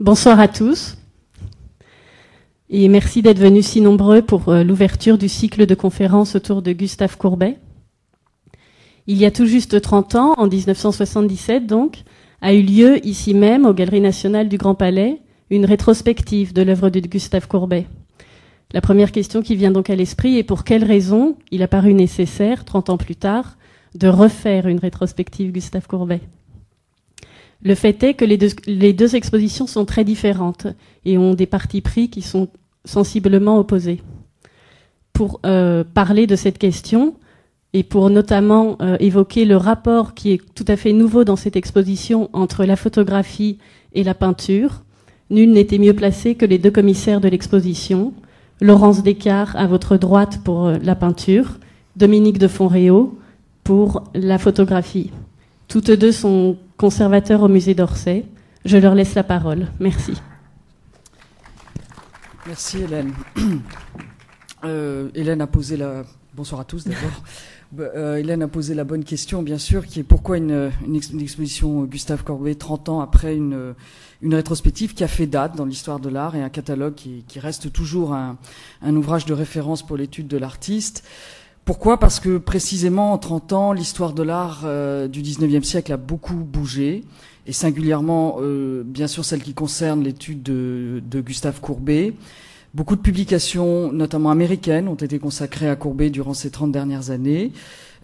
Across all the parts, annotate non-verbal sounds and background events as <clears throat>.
Bonsoir à tous. Et merci d'être venus si nombreux pour euh, l'ouverture du cycle de conférences autour de Gustave Courbet. Il y a tout juste 30 ans, en 1977 donc, a eu lieu ici même, aux Galeries nationales du Grand Palais, une rétrospective de l'œuvre de Gustave Courbet. La première question qui vient donc à l'esprit est pour quelle raison il a paru nécessaire, 30 ans plus tard, de refaire une rétrospective Gustave Courbet? Le fait est que les deux, expositions sont très différentes et ont des partis pris qui sont sensiblement opposés. Pour euh, parler de cette question et pour notamment euh, évoquer le rapport qui est tout à fait nouveau dans cette exposition entre la photographie et la peinture, nul n'était mieux placé que les deux commissaires de l'exposition, Laurence Descartes à votre droite pour euh, la peinture, Dominique de Fonréau pour la photographie. Toutes deux sont conservateurs au musée d'Orsay. Je leur laisse la parole. Merci. Merci Hélène. <clears throat> Euh, Hélène a posé la. Bonsoir à tous d'abord. <laughs> Euh, Hélène a posé la bonne question, bien sûr, qui est pourquoi une, une, une exposition Gustave Courbet 30 ans après une, une rétrospective qui a fait date dans l'histoire de l'art et un catalogue qui, qui reste toujours un, un, ouvrage de référence pour l'étude de l'artiste. Pourquoi? Parce que précisément en 30 ans, l'histoire de l'art euh, du 19e siècle a beaucoup bougé, et singulièrement, euh, bien sûr, celle qui concerne l'étude de, de Gustave Courbet. Beaucoup de publications, notamment américaines, ont été consacrées à Courbet durant ces 30 dernières années.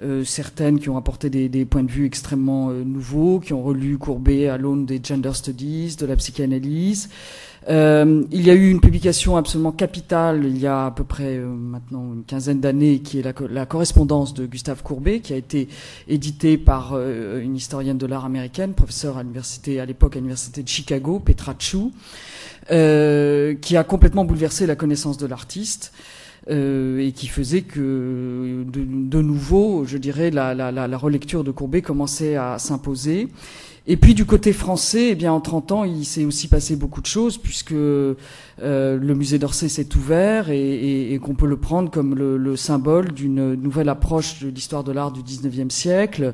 Euh, certaines qui ont apporté des, des, points de vue extrêmement euh, nouveaux, qui ont relu Courbet à l'aune des gender studies, de la psychanalyse. Euh, il y a eu une publication absolument capitale il y a à peu près euh, maintenant une quinzaine d'années, qui est la, la, correspondance de Gustave Courbet, qui a été éditée par euh, une historienne de l'art américaine, professeure à l'université à l'époque à l'université de Chicago, Petra Chu, qui a complètement bouleversé la connaissance de l'artiste. Euh, et qui faisait que de, de, nouveau, je dirais, la, la, la, relecture de Courbet commençait à s'imposer. Et puis du côté français, eh bien en 30 ans, il s'est aussi passé beaucoup de choses puisque euh, le musée d'Orsay s'est ouvert et, et, et qu'on peut le prendre comme le, le symbole d'une nouvelle approche de l'histoire de l'art du 19e siècle,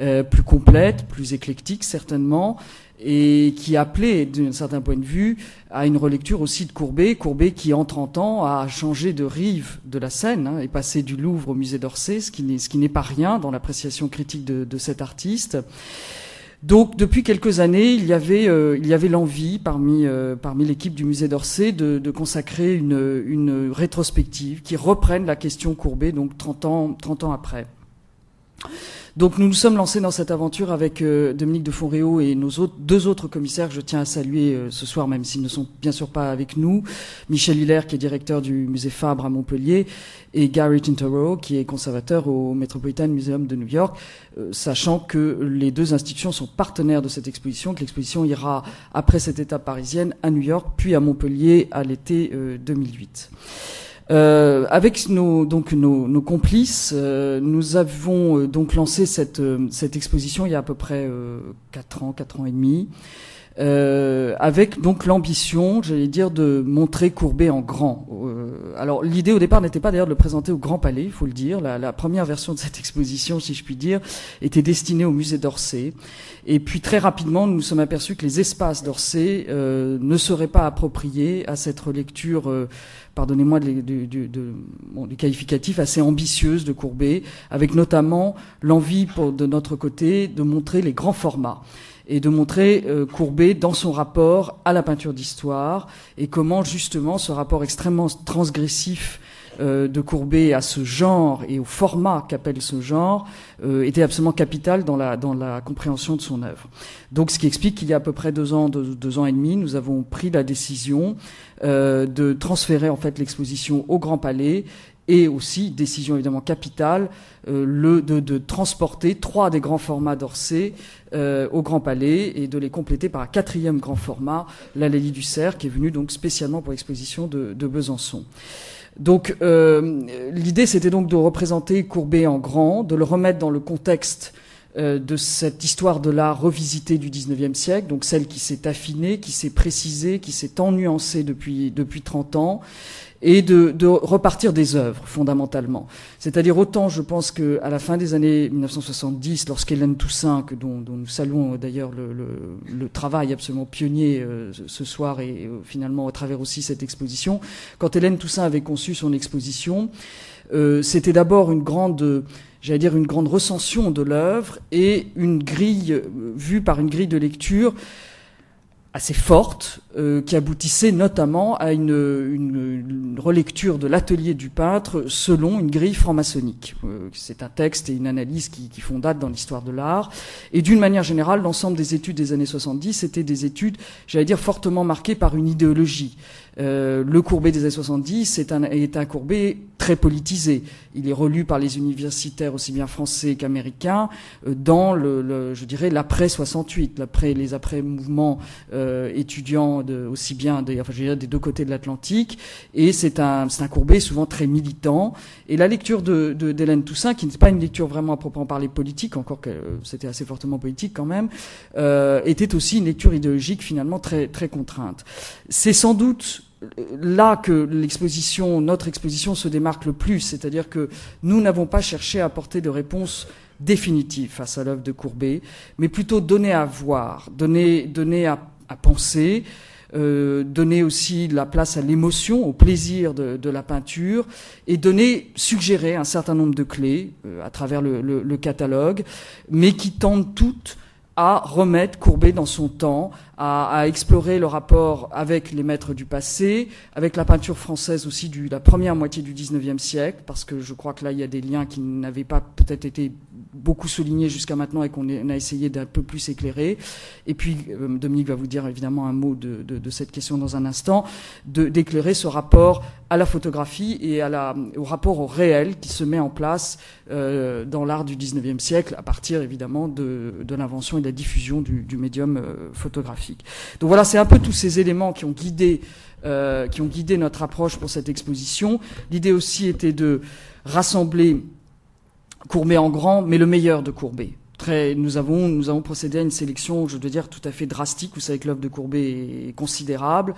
euh, plus complète, plus éclectique certainement, et qui appelait, d'un certain point de vue, à une relecture aussi de Courbet. Courbet qui, en 30 ans, a changé de rive de la scène hein, et passé du Louvre au musée d'Orsay, ce qui n'est pas rien dans l'appréciation critique de, de cet artiste. Donc depuis quelques années, il y avait euh, il y avait l'envie parmi euh, parmi l'équipe du musée d'Orsay de, de, consacrer une, une rétrospective qui reprenne la question Courbet donc 30 ans 30 ans après. Donc nous nous sommes lancés dans cette aventure avec euh, Dominique de Fonréau et nos autres, deux autres commissaires je tiens à saluer euh, ce soir, même s'ils ne sont bien sûr pas avec nous. Michel Hiller, qui est directeur du musée Fabre à Montpellier, et Gary Tintero, qui est conservateur au Metropolitan Museum de New York, euh, sachant que les deux institutions sont partenaires de cette exposition, que l'exposition ira, après cette étape parisienne, à New York, puis à Montpellier à l'été 2008. Euh, avec nos, donc nos, nos complices, euh, nous avons euh, donc lancé cette, euh, cette exposition il y a à peu près euh, 4 ans, 4 ans et demi, avec donc l'ambition, j'allais dire, de montrer Courbet en grand. alors l'idée au départ n'était pas d'ailleurs de le présenter au Grand Palais, il faut le dire. La, la, première version de cette exposition, si je puis dire, était destinée au musée d'Orsay. Et puis très rapidement, nous nous sommes aperçus que les espaces d'Orsay ne seraient pas appropriés à cette relecture pardonnez-moi du, du, bon, du, qualificatif assez ambitieuse de Courbet, avec notamment l'envie de notre côté de montrer les grands formats et de montrer euh, Courbet dans son rapport à la peinture d'histoire et comment justement ce rapport extrêmement transgressif euh, de Courbet à ce genre et au format qu'appelle ce genre euh, était absolument capital dans la, dans la compréhension de son œuvre. Donc ce qui explique qu'il y a à peu près deux ans, deux, deux ans et demi, nous avons pris la décision euh, de transférer en fait l'exposition au Grand Palais et aussi, décision évidemment capitale, euh, le, de, de, transporter trois des grands formats d'Orsay euh, au Grand Palais et de les compléter par un quatrième grand format, la Lélie du Cerf, qui est venu donc spécialement pour l'exposition de, de Besançon. Donc euh, l'idée c'était donc de représenter Courbet en grand, de le remettre dans le contexte euh, de cette histoire de l'art revisitée du XIXe siècle, donc celle qui s'est affinée, qui s'est précisée, qui s'est ennuancée depuis, depuis 30 ans, et de, de repartir des œuvres fondamentalement. C'est-à-dire autant je pense que à la fin des années 1970, lorsqu'Hélène Toussaint, que dont, dont, nous saluons d'ailleurs le, le, le, travail absolument pionnier euh, ce soir et euh, finalement à travers aussi cette exposition, quand Hélène Toussaint avait conçu son exposition, euh, c'était d'abord une grande j'allais dire une grande recension de l'œuvre et une grille euh, vue par une grille de lecture assez forte, euh, qui aboutissait notamment à une, une, relecture de l'atelier du peintre selon une grille franc-maçonnique. Euh, c'est un texte et une analyse qui, qui font date dans l'histoire de l'art. Et d'une manière générale, l'ensemble des études des années 70 étaient des études, j'allais dire, fortement marquées par une idéologie. Euh, le Courbet des années 70 est un, est un Courbet très politisé. Il est relu par les universitaires aussi bien français qu'américains euh, dans le, le, je dirais, l'après 68, l'après les après mouvements euh, étudiants de, aussi bien des, enfin, je dirais, des deux côtés de l'Atlantique. Et c'est un, c'est un Courbet souvent très militant. Et la lecture de, de, d'Hélène Toussaint, qui n'est pas une lecture vraiment à proprement parler politique, encore que euh, c'était assez fortement politique quand même, euh, était aussi une lecture idéologique finalement très très contrainte. C'est sans doute là que l'exposition, notre exposition se démarque le plus, c'est-à-dire que nous n'avons pas cherché à apporter de réponse définitive face à l'œuvre de Courbet, mais plutôt donner à voir, donner, donner à, à penser, euh, donner aussi la place à l'émotion, au plaisir de, de, la peinture, et donner, suggérer un certain nombre de clés euh, à travers le, le, le, catalogue, mais qui tendent toutes à remettre Courbet dans son temps, à, à, explorer le rapport avec les maîtres du passé, avec la peinture française aussi de la première moitié du XIXe siècle, parce que je crois que là, il y a des liens qui n'avaient pas peut-être été beaucoup soulignés jusqu'à maintenant et qu'on a essayé d'un peu plus éclairer. Et puis, euh, Dominique va vous dire évidemment un mot de, de, de cette question dans un instant, d'éclairer ce rapport à la photographie et à la, au rapport au réel qui se met en place euh, dans l'art du XIXe siècle, à partir évidemment de, de l'invention et de la diffusion du, du médium euh, photographique. Donc voilà, c'est un peu tous ces éléments qui ont guidé, euh, qui ont guidé notre approche pour cette exposition. L'idée aussi était de rassembler Courbet en grand, mais le meilleur de Courbet. Très, nous avons nous avons procédé à une sélection, je dois dire, tout à fait drastique. Vous savez que l'œuvre de Courbet est considérable.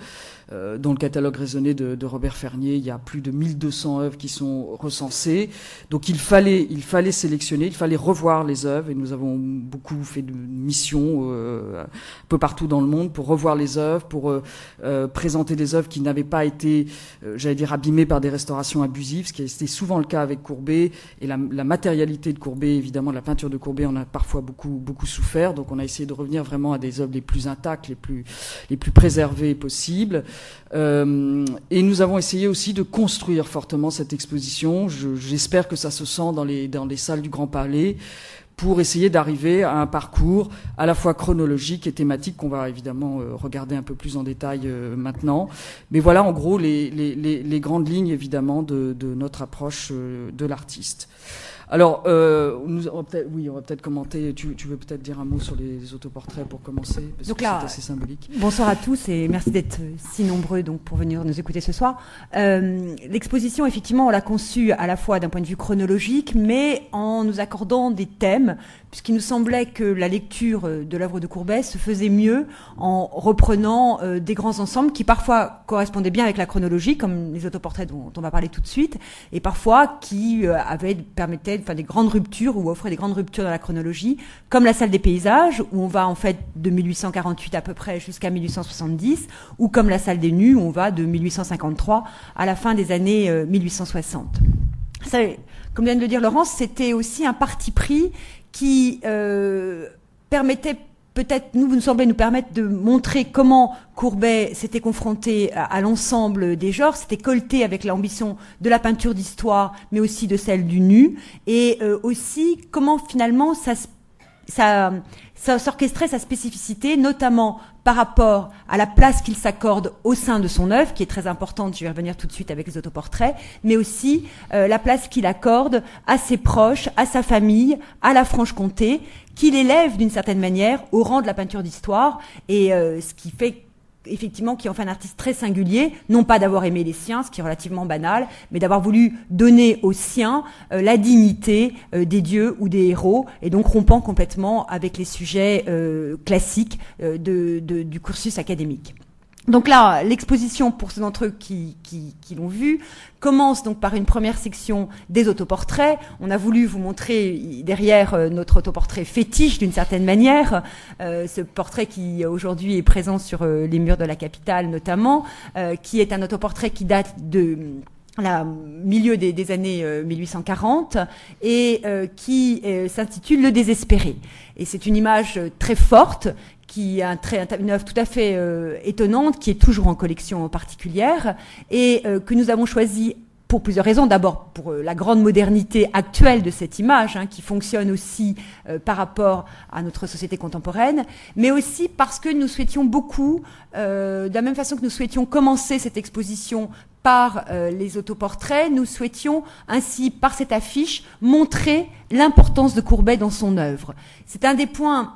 Euh, dans le catalogue raisonné de, de, Robert Fernier, il y a plus de 1200 œuvres qui sont recensées. Donc il fallait, il fallait sélectionner, il fallait revoir les œuvres, et nous avons beaucoup fait de missions euh, un peu partout dans le monde pour revoir les œuvres, pour euh, euh présenter des œuvres qui n'avaient pas été, euh, j'allais dire, abîmées par des restaurations abusives, ce qui était souvent le cas avec Courbet, et la, la matérialité de Courbet, évidemment, la peinture de Courbet, on a parfois beaucoup, beaucoup souffert, donc on a essayé de revenir vraiment à des œuvres les plus intactes, les plus, les plus préservées possibles. Euh, et nous avons essayé aussi de construire fortement cette exposition. J'espère que ça se sent dans les, salles du Grand Palais pour essayer d'arriver à un parcours à la fois chronologique et thématique qu'on va évidemment euh, regarder un peu plus en détail euh, maintenant. Mais voilà en gros les, grandes lignes évidemment de, notre approche de l'artiste. Alors, euh, nous, on peut oui, on va peut-être commenter. Tu, tu veux peut-être dire un mot sur les autoportraits pour commencer? Parce donc que là, c'est assez symbolique. Bonsoir à tous et merci d'être si nombreux donc pour venir nous écouter ce soir. Euh, L'exposition, effectivement, on l'a conçue à la fois d'un point de vue chronologique, mais en nous accordant des thèmes puisqu'il nous semblait que la lecture euh, de l'œuvre de Courbet se faisait mieux en reprenant euh, des grands ensembles qui parfois correspondaient bien avec la chronologie, comme les autoportraits dont, dont on va parler tout de suite, et parfois qui euh, avaient permettaient enfin, des grandes ruptures ou offraient des grandes ruptures dans la chronologie, comme la salle des paysages où on va en fait de 1848 à peu près jusqu'à 1870, ou comme la salle des nus où on va de 1853 à la fin des années euh, 1860. Ça, comme vient de le dire Laurence, c'était aussi un parti pris qui euh, permettait peut-être, nous, vous nous semblez nous permettre de montrer comment Courbet s'était confronté à, l'ensemble des genres, s'était colté avec l'ambition de la peinture d'histoire, mais aussi de celle du nu, et euh, aussi comment finalement ça, ça, ça s'orchestrait sa spécificité, notamment par rapport à la place qu'il s'accorde au sein de son œuvre, qui est très importante, je vais revenir tout de suite avec les autoportraits, mais aussi euh, la place qu'il accorde à ses proches, à sa famille, à la Franche-Comté, qu'il élève d'une certaine manière au rang de la peinture d'histoire, et euh, ce qui fait effectivement qui en fait un artiste très singulier, non pas d'avoir aimé les siens, ce qui est relativement banal, mais d'avoir voulu donner aux siens euh, la dignité euh, des dieux ou des héros, et donc rompant complètement avec les sujets classiques du cursus académique. Donc là, l'exposition, pour ceux d'entre eux qui, qui, qui l'ont vu, commence donc par une première section des autoportraits. On a voulu vous montrer derrière euh, notre autoportrait fétiche d'une certaine manière, euh, ce portrait qui aujourd'hui est présent sur euh, les murs de la capitale notamment, qui est un autoportrait qui date de la milieu des années 1840 et qui s'intitule Le désespéré. Et c'est une image très forte qui est un une œuvre tout à fait euh, étonnante, qui est toujours en collection particulière, et euh, que nous avons choisi pour plusieurs raisons. D'abord, pour euh, la grande modernité actuelle de cette image, hein, qui fonctionne aussi par rapport à notre société contemporaine, mais aussi parce que nous souhaitions beaucoup, de la même façon que nous souhaitions commencer cette exposition par les autoportraits, nous souhaitions ainsi, par cette affiche, montrer l'importance de Courbet dans son œuvre. C'est un des points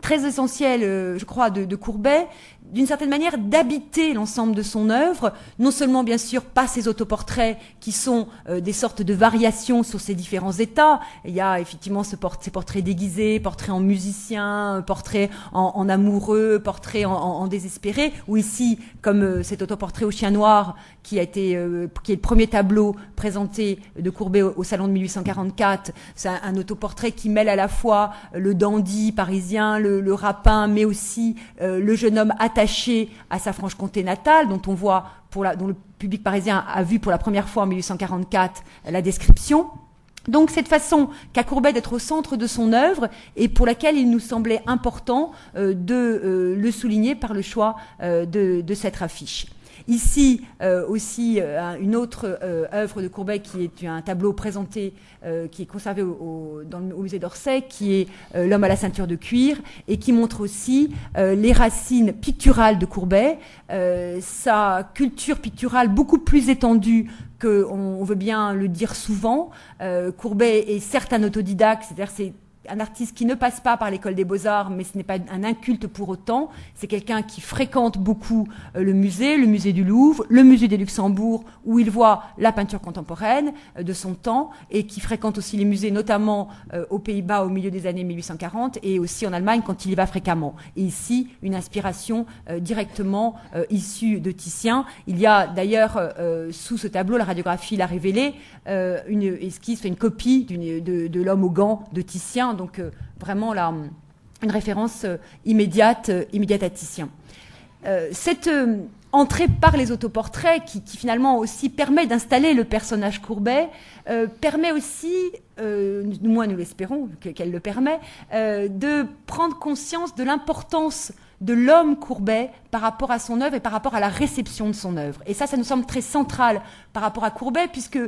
très essentiel, euh, je crois, de, Courbet, d'une certaine manière d'habiter l'ensemble de son œuvre, non seulement bien sûr pas ses autoportraits qui sont euh, des sortes de variations sur ses différents états, il y a effectivement ce ces portraits déguisés, portraits en musicien, portraits en, amoureux, portraits en, désespéré, ou ici comme euh, cet autoportrait au chien noir qui a été euh, qui est le premier tableau présenté de Courbet au, salon de 1844, c'est un, autoportrait qui mêle à la fois le dandy parisien, le, le rapin, mais aussi le jeune homme attaché à sa Franche-Comté natale, dont on voit, pour la, dont le public parisien a vu pour la première fois en 1844 la description. Donc cette façon qu'a Courbet d'être au centre de son œuvre et pour laquelle il nous semblait important euh, de euh, le souligner par le choix euh, de, de, cette affiche. Ici euh, aussi euh, une autre euh, œuvre de Courbet qui est un tableau présenté, qui est conservé au, le, au musée d'Orsay, qui est L'homme à la ceinture de cuir, et qui montre aussi les racines picturales de Courbet, sa culture picturale beaucoup plus étendue qu'on on veut bien le dire souvent. Courbet est certes un autodidacte, c'est-à-dire c'est un artiste qui ne passe pas par l'école des beaux-arts, mais ce n'est pas un inculte pour autant. C'est quelqu'un qui fréquente beaucoup euh, le musée, le musée du Louvre, le musée des Luxembourg, où il voit la peinture contemporaine euh, de son temps, et qui fréquente aussi les musées, notamment euh, aux Pays-Bas au milieu des années 1840, et aussi en Allemagne quand il y va fréquemment. Et ici, une inspiration directement issue de Titien. Il y a d'ailleurs sous ce tableau, la radiographie l'a révélé, une esquisse, une copie de, de l'homme aux gants de Titien donc euh, vraiment là, une référence euh, immédiate, euh, Titien. cette entrée par les autoportraits, qui, finalement aussi permet d'installer le personnage Courbet, permet aussi, moins nous l'espérons qu'elle le permet, de prendre conscience de l'importance de l'homme Courbet par rapport à son œuvre et par rapport à la réception de son œuvre. Et ça, ça nous semble très central par rapport à Courbet, puisque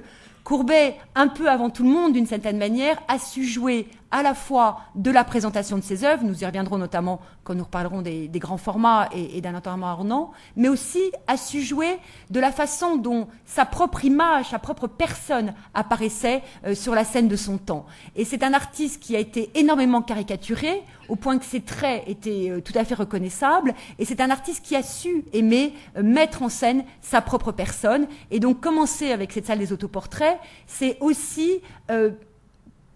Courbet, un peu avant tout le monde d'une certaine manière, a su jouer à la fois de la présentation de ses œuvres, nous y reviendrons notamment quand nous reparlerons des, grands formats et, d'un enterrement ornant, mais aussi a su jouer de la façon dont sa propre image, sa propre personne apparaissait euh, sur la scène de son temps. Et c'est un artiste qui a été énormément caricaturé, au point que ses traits étaient euh, tout à fait reconnaissables, et c'est un artiste qui a su aimer euh, mettre en scène sa propre personne, et donc commencer avec cette salle des autoportraits, c'est aussi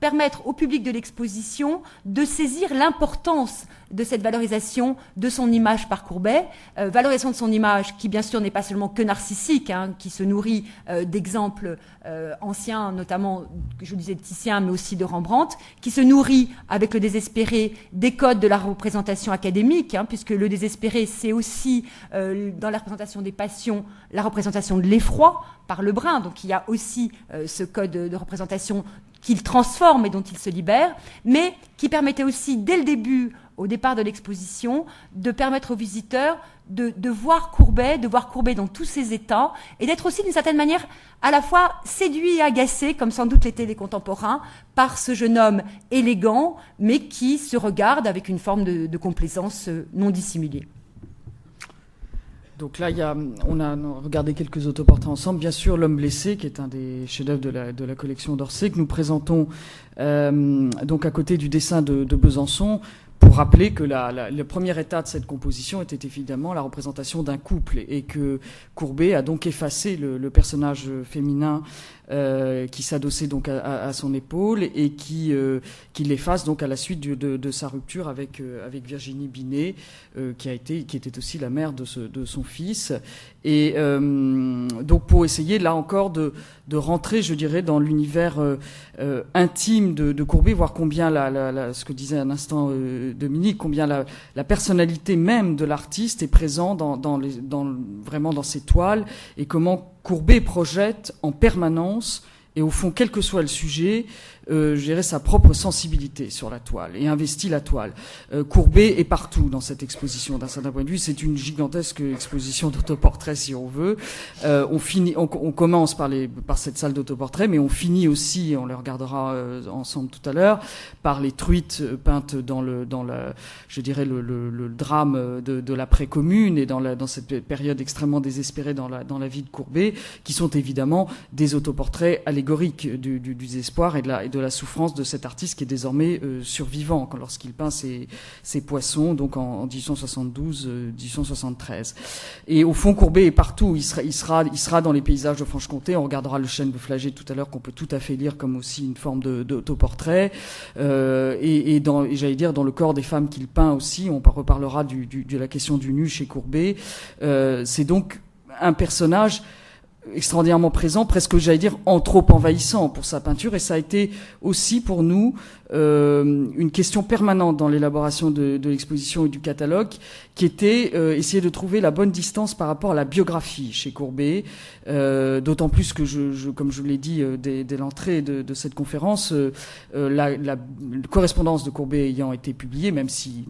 permettre au public de l'exposition de saisir l'importance de cette valorisation de son image par Courbet, euh, valorisation de son image qui bien sûr n'est pas seulement que narcissique, hein, qui se nourrit euh, d'exemples euh, anciens, notamment, je disais de Titien, mais aussi de Rembrandt, qui se nourrit avec le désespéré des codes de la représentation académique, hein, puisque le désespéré c'est aussi dans la représentation des passions la représentation de l'effroi par le brun, donc il y a aussi ce code de représentation qu'il transforme et dont il se libère, mais qui permettait aussi, dès le début, au départ de l'exposition, de permettre aux visiteurs de, voir Courbet, de voir Courbet dans tous ses états, et d'être aussi d'une certaine manière à la fois séduit et agacé, comme sans doute l'étaient les contemporains, par ce jeune homme élégant, mais qui se regarde avec une forme de complaisance non dissimulée. Donc là, on a regardé quelques autoportraits ensemble. Bien sûr, L'homme blessé, qui est un des chefs-d'œuvre de la, collection d'Orsay, que nous présentons euh, donc à côté du dessin de, Besançon, pour rappeler que la, le premier état de cette composition était évidemment la représentation d'un couple et que Courbet a donc effacé le, le personnage féminin euh, qui s'adossait donc à, son épaule et qui, euh, qui l'efface donc à la suite de, de, sa rupture avec, euh, avec Virginie Binet, qui, a été, qui était aussi la mère de, ce, de son fils. Et donc pour essayer là encore de, de rentrer, je dirais, dans l'univers intime de, de, Courbet, voir combien la, la, ce que disait un instant Dominique, combien la, la personnalité même de l'artiste est présente dans, dans, dans, vraiment dans ses toiles et comment Courbet projette en permanence, et au fond, quel que soit le sujet, euh, dirais, sa propre sensibilité sur la toile et investit la toile. Euh, Courbet est partout dans cette exposition. D'un certain point de vue, c'est une gigantesque exposition d'autoportraits, si on veut. Euh, on finit, on, commence par les, par cette salle d'autoportraits, mais on finit aussi, on les regardera euh, ensemble tout à l'heure, par les truites peintes dans le, dans la, je dirais le, le, le drame de, de l'après-commune et dans, la, dans cette période extrêmement désespérée dans la, dans la vie de Courbet, qui sont évidemment des autoportraits allégoriques du, du, du désespoir et de la, de la souffrance de cet artiste qui est désormais euh, survivant lorsqu'il peint ses, poissons, donc en, 1872, 1873. Euh, Et au fond, Courbet est partout. Il sera, il dans les paysages de Franche-Comté. On regardera le chêne de Flagey tout à l'heure, qu'on peut tout à fait lire comme aussi une forme d'autoportrait. Euh, et, j'allais dire, dans le corps des femmes qu'il peint aussi, on reparlera de la question du nu chez Courbet. C'est donc un personnage extraordinairement présent, presque j'allais dire en trop envahissant pour sa peinture, et ça a été aussi pour nous euh, une question permanente dans l'élaboration de, de l'exposition et du catalogue, qui était euh, essayer de trouver la bonne distance par rapport à la biographie chez Courbet, euh, d'autant plus que, je, je, comme je l'ai dit euh, dès, dès l'entrée de, de, cette conférence, euh, euh, la, la, correspondance de Courbet ayant été publiée, même si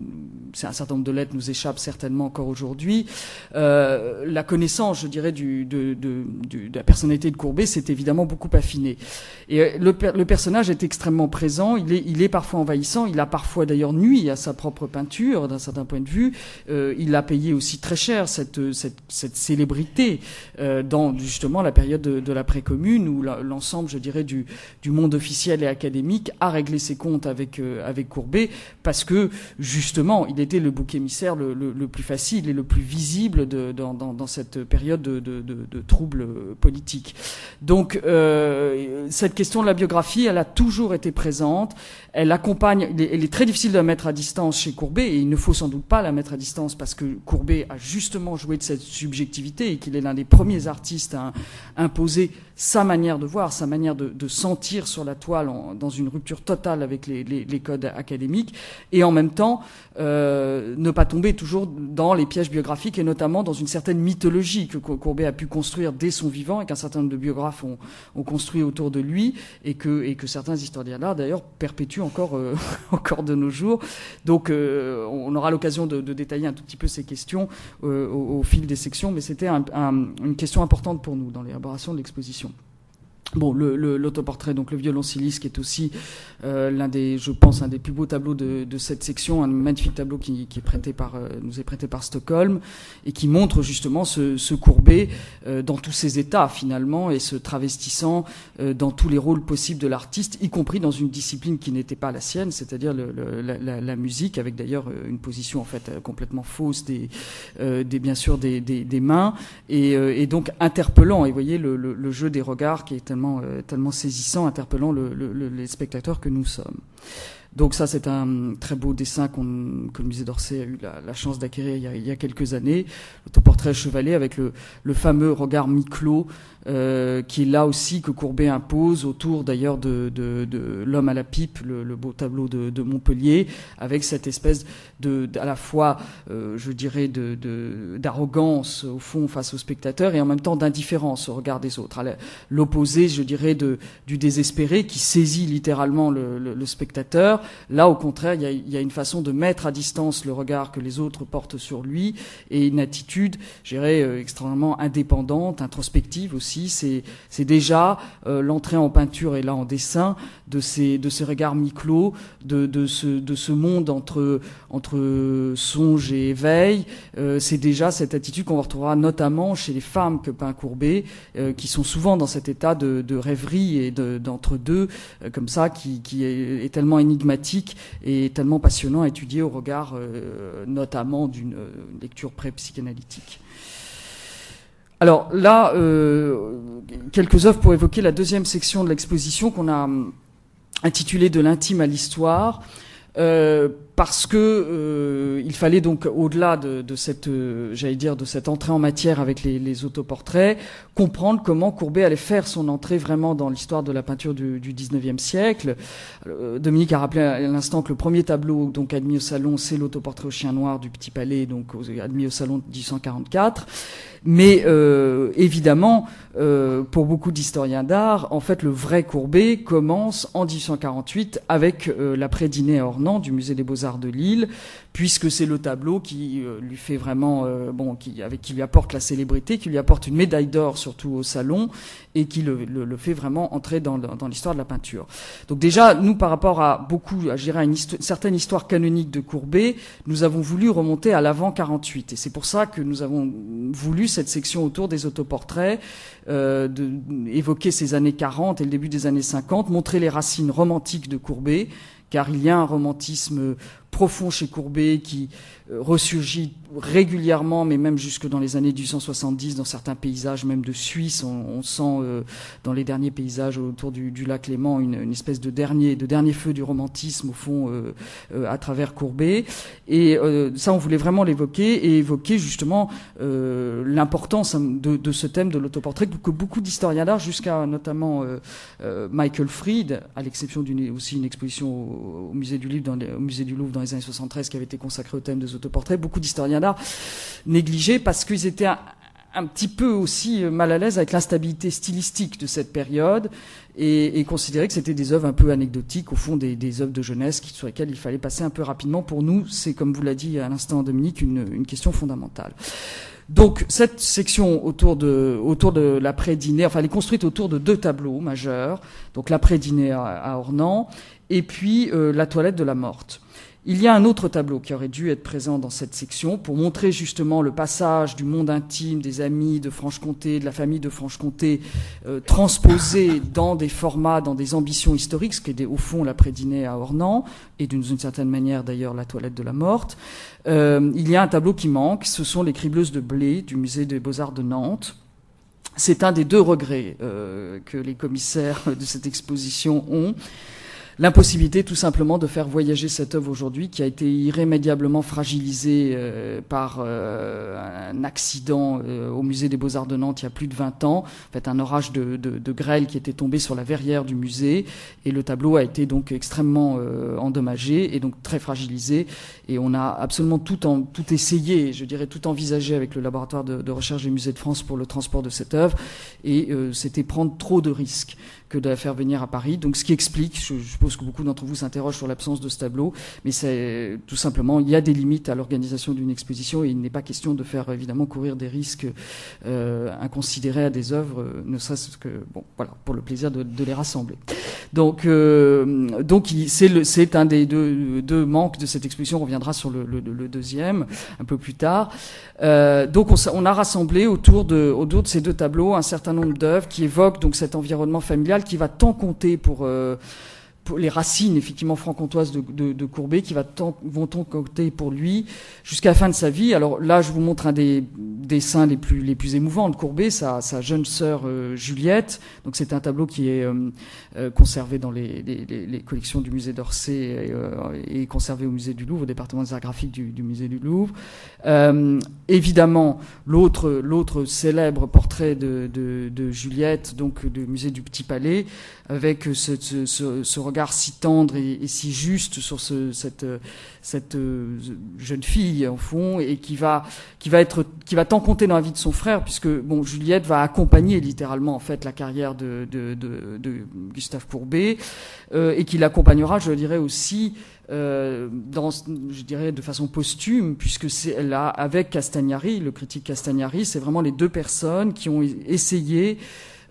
un certain nombre de lettres nous échappent certainement encore aujourd'hui, la connaissance, je dirais, du, de, de, de, la personnalité de Courbet s'est évidemment beaucoup affinée. Et le, le personnage est extrêmement présent, il est il est parfois envahissant, il a parfois d'ailleurs nuit à sa propre peinture d'un certain point de vue. Euh, il a payé aussi très cher cette, cette, cette célébrité euh, dans justement la période de, de l'après-commune où l'ensemble, je dirais, du, du monde officiel et académique a réglé ses comptes avec, euh, avec Courbet parce que justement, il était le bouc émissaire le, le, plus facile et le plus visible dans, dans, cette période de, de, de troubles politiques. Donc, euh, cette question de la biographie, elle a toujours été présente. Elle accompagne, elle est très difficile de la mettre à distance chez Courbet, et il ne faut sans doute pas la mettre à distance parce que Courbet a justement joué de cette subjectivité et qu'il est l'un des premiers artistes à imposer sa manière de voir, sa manière de, sentir sur la toile dans une rupture totale avec les, codes académiques, et en même temps euh, ne pas tomber toujours dans les pièges biographiques et notamment dans une certaine mythologie que Courbet a pu construire dès son vivant et qu'un certain nombre de biographes ont, construit autour de lui et que, certains historiens d'art d'ailleurs perpétuent encore, euh, <laughs> encore de nos jours. Donc euh, on aura l'occasion de, détailler un tout petit peu ces questions euh, au, fil des sections, mais c'était un, un, une question importante pour nous dans l'élaboration de l'exposition. Bon, l'autoportrait, donc le violoncelliste, qui est aussi euh, l'un des, je pense, un des plus beaux tableaux de, de cette section, un magnifique tableau qui, qui est prêté par, euh, nous est prêté par Stockholm et qui montre justement ce, ce courbet euh, dans tous ses états finalement et se travestissant euh, dans tous les rôles possibles de l'artiste, y compris dans une discipline qui n'était pas la sienne, c'est-à-dire la, la, la, musique, avec d'ailleurs euh, une position en fait complètement fausse des, des bien sûr des, des, des mains et, et, donc interpellant. Et voyez le, le, jeu des regards qui est tellement euh, tellement, saisissant, interpellant les spectateurs que nous sommes. Donc ça, c'est un très beau dessin que le musée d'Orsay a eu la, chance d'acquérir il, y a quelques années, l'autoportrait chevalet avec le, le fameux regard mi-clos euh, qui est là aussi que Courbet impose autour d'ailleurs de, de, de l'homme à la pipe, le, le beau tableau de, de, Montpellier, avec cette espèce de, à la fois, euh, je dirais, d'arrogance au fond face au spectateur et en même temps d'indifférence au regard des autres. L'opposé, je dirais, du désespéré qui saisit littéralement le, le, le spectateur. Là, au contraire, il y, a, une façon de mettre à distance le regard que les autres portent sur lui et une attitude, je dirais, euh, extrêmement indépendante, introspective aussi c'est déjà euh, l'entrée en peinture et là en dessin de ces, de ces regards mi-clos, de, de, ce, de ce monde entre, entre songe et éveil. Euh, c'est déjà cette attitude qu'on retrouvera notamment chez les femmes que peint Courbet, qui sont souvent dans cet état de, rêverie et d'entre-deux, comme ça, qui, qui est, tellement énigmatique et tellement passionnant à étudier au regard notamment d'une lecture pré-psychanalytique. Alors là, euh, quelques œuvres pour évoquer la deuxième section de l'exposition qu'on a hum, intitulée De l'intime à l'histoire. Euh, parce que euh, il fallait donc au-delà de, de, cette, euh, j'allais dire, de cette entrée en matière avec les, les, autoportraits, comprendre comment Courbet allait faire son entrée vraiment dans l'histoire de la peinture du, du 19e siècle. Euh, Dominique a rappelé à l'instant que le premier tableau donc admis au salon, c'est l'autoportrait au chien noir du Petit Palais, donc admis au salon 1844. Mais euh, évidemment, euh, pour beaucoup d'historiens d'art, en fait, le vrai Courbet commence en 1848 avec euh, l'après-dîner à du Musée des Beaux-Arts de Lille, puisque c'est le tableau qui euh, lui fait vraiment, euh, bon, qui, avec qui lui apporte la célébrité, qui lui apporte une médaille d'or surtout au salon, et qui le, le, fait vraiment entrer dans, dans l'histoire de la peinture. Donc déjà, nous, par rapport à beaucoup, à, je dirais, à une, une certaine histoire canonique de Courbet, nous avons voulu remonter à l'avant 48, et c'est pour ça que nous avons voulu cette section autour des autoportraits, euh, de, évoquer ces années 40 et le début des années 50, montrer les racines romantiques de Courbet, car il y a un romantisme profond chez Courbet qui euh, ressurgit régulièrement, mais même jusque dans les années 1870, dans certains paysages, même de Suisse, on, on sent euh, dans les derniers paysages autour du, du lac Léman une, une, espèce de dernier, de dernier feu du romantisme au fond euh, euh à travers Courbet. Et euh, ça, on voulait vraiment l'évoquer et évoquer justement euh, l'importance de, de, ce thème de l'autoportrait que beaucoup d'historiens d'art, jusqu'à notamment Michael Fried, à l'exception d'une aussi une exposition au, au, musée du Livre, dans au musée du Louvre dans les années 73, qui avait été consacrée au thème des autoportraits, beaucoup d'historiens d'art négligés parce qu'ils étaient un, petit peu aussi mal à l'aise avec l'instabilité stylistique de cette période et, considéraient que c'était des œuvres un peu anecdotiques, au fond des, œuvres de jeunesse sur lesquelles il fallait passer un peu rapidement. Pour nous, c'est, comme vous l'a dit à l'instant Dominique, une, question fondamentale. Donc cette section autour de, autour de l'après-dîner, enfin elle est construite autour de deux tableaux majeurs, donc l'après-dîner à, à Ornans et puis euh, la toilette de la morte. Il y a un autre tableau qui aurait dû être présent dans cette section pour montrer justement le passage du monde intime des amis de Franche-Comté, de la famille de Franche-Comté, euh, transposé dans des formats, dans des ambitions historiques, ce qui est au fond l'après-dîner à Ornans, et d'une certaine manière d'ailleurs la toilette de la morte. Euh, il y a un tableau qui manque, ce sont les cribleuses de blé du musée des beaux-arts de Nantes. C'est un des deux regrets euh, que les commissaires de cette exposition ont l'impossibilité tout simplement de faire voyager cette œuvre aujourd'hui qui a été irrémédiablement fragilisée euh, par euh, un accident euh, au musée des Beaux-Arts de Nantes il y a plus de 20 ans, en fait un orage de, grêle qui était tombé sur la verrière du musée. Et le tableau a été donc extrêmement endommagé et donc très fragilisé et on a absolument tout, en, tout essayé, je dirais tout envisagé avec le laboratoire de, recherche des musées de France pour le transport de cette œuvre et euh, c'était prendre trop de risques que de la faire venir à Paris. Donc, ce qui explique, je, je suppose que beaucoup d'entre vous s'interrogent sur l'absence de ce tableau, mais c'est tout simplement, il y a des limites à l'organisation d'une exposition et il n'est pas question de faire évidemment courir des risques euh, inconsidérés à des œuvres, ne serait-ce que, bon, voilà, pour le plaisir de, de les rassembler. Donc, euh, donc c'est un des deux, deux, manques de cette exposition. On reviendra sur le, deuxième un peu plus tard. Euh, donc, on, a rassemblé autour de, autour de ces deux tableaux un certain nombre d'œuvres qui évoquent donc cet environnement familial qui va tant compter pour, euh, pour les racines effectivement franc-comtoises de, Courbet qui va tant, vont compter pour lui jusqu'à la fin de sa vie. Alors là, je vous montre un des dessins les plus les plus émouvants de Courbet, sa, sa jeune sœur euh, Juliette. Donc c'est un tableau qui est euh, euh, conservé dans les, les, collections du musée d'Orsay et, conservé au musée du Louvre, au département des arts graphiques du, du musée du Louvre. Évidemment, l'autre célèbre portrait de, de, Juliette, donc du musée du Petit Palais, avec ce, ce regard si tendre et, si juste sur ce, cette, cette jeune fille en fond et qui va qui va être qui va tant compter dans la vie de son frère puisque bon Juliette va accompagner littéralement en fait la carrière de, Gustave Courbet euh, et qui l'accompagnera je dirais aussi euh, je dirais de façon posthume, puisque c'est là avec Castagnari, le critique Castagnari, c'est vraiment les deux personnes qui ont essayé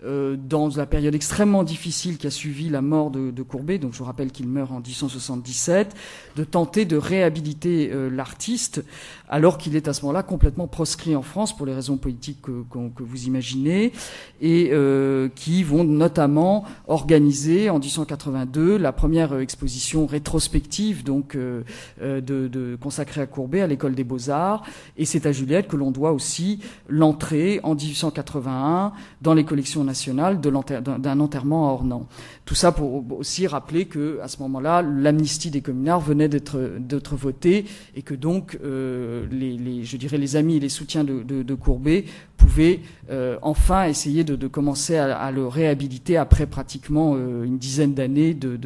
euh, dans la période extrêmement difficile qui a suivi la mort de, de Courbet, donc je vous rappelle qu'il meurt en 1877, de tenter de réhabiliter euh, l'artiste alors qu'il est à ce moment-là complètement proscrit en France pour les raisons politiques que, que vous imaginez, et euh, qui vont notamment organiser en 1882 la première exposition rétrospective donc euh, de, de, consacrée à Courbet à l'école des beaux-arts, et c'est à Juliette que l'on doit aussi l'entrée en 1881 dans les collections d'un enterrement à Ornans. Tout ça pour aussi rappeler que à ce moment-là, l'amnistie des communards venait d'être votée et que donc euh, les, je dirais les amis et les soutiens de, de, Courbet pouvaient euh, enfin essayer de, commencer à, le réhabiliter après pratiquement euh, une dizaine d'années de,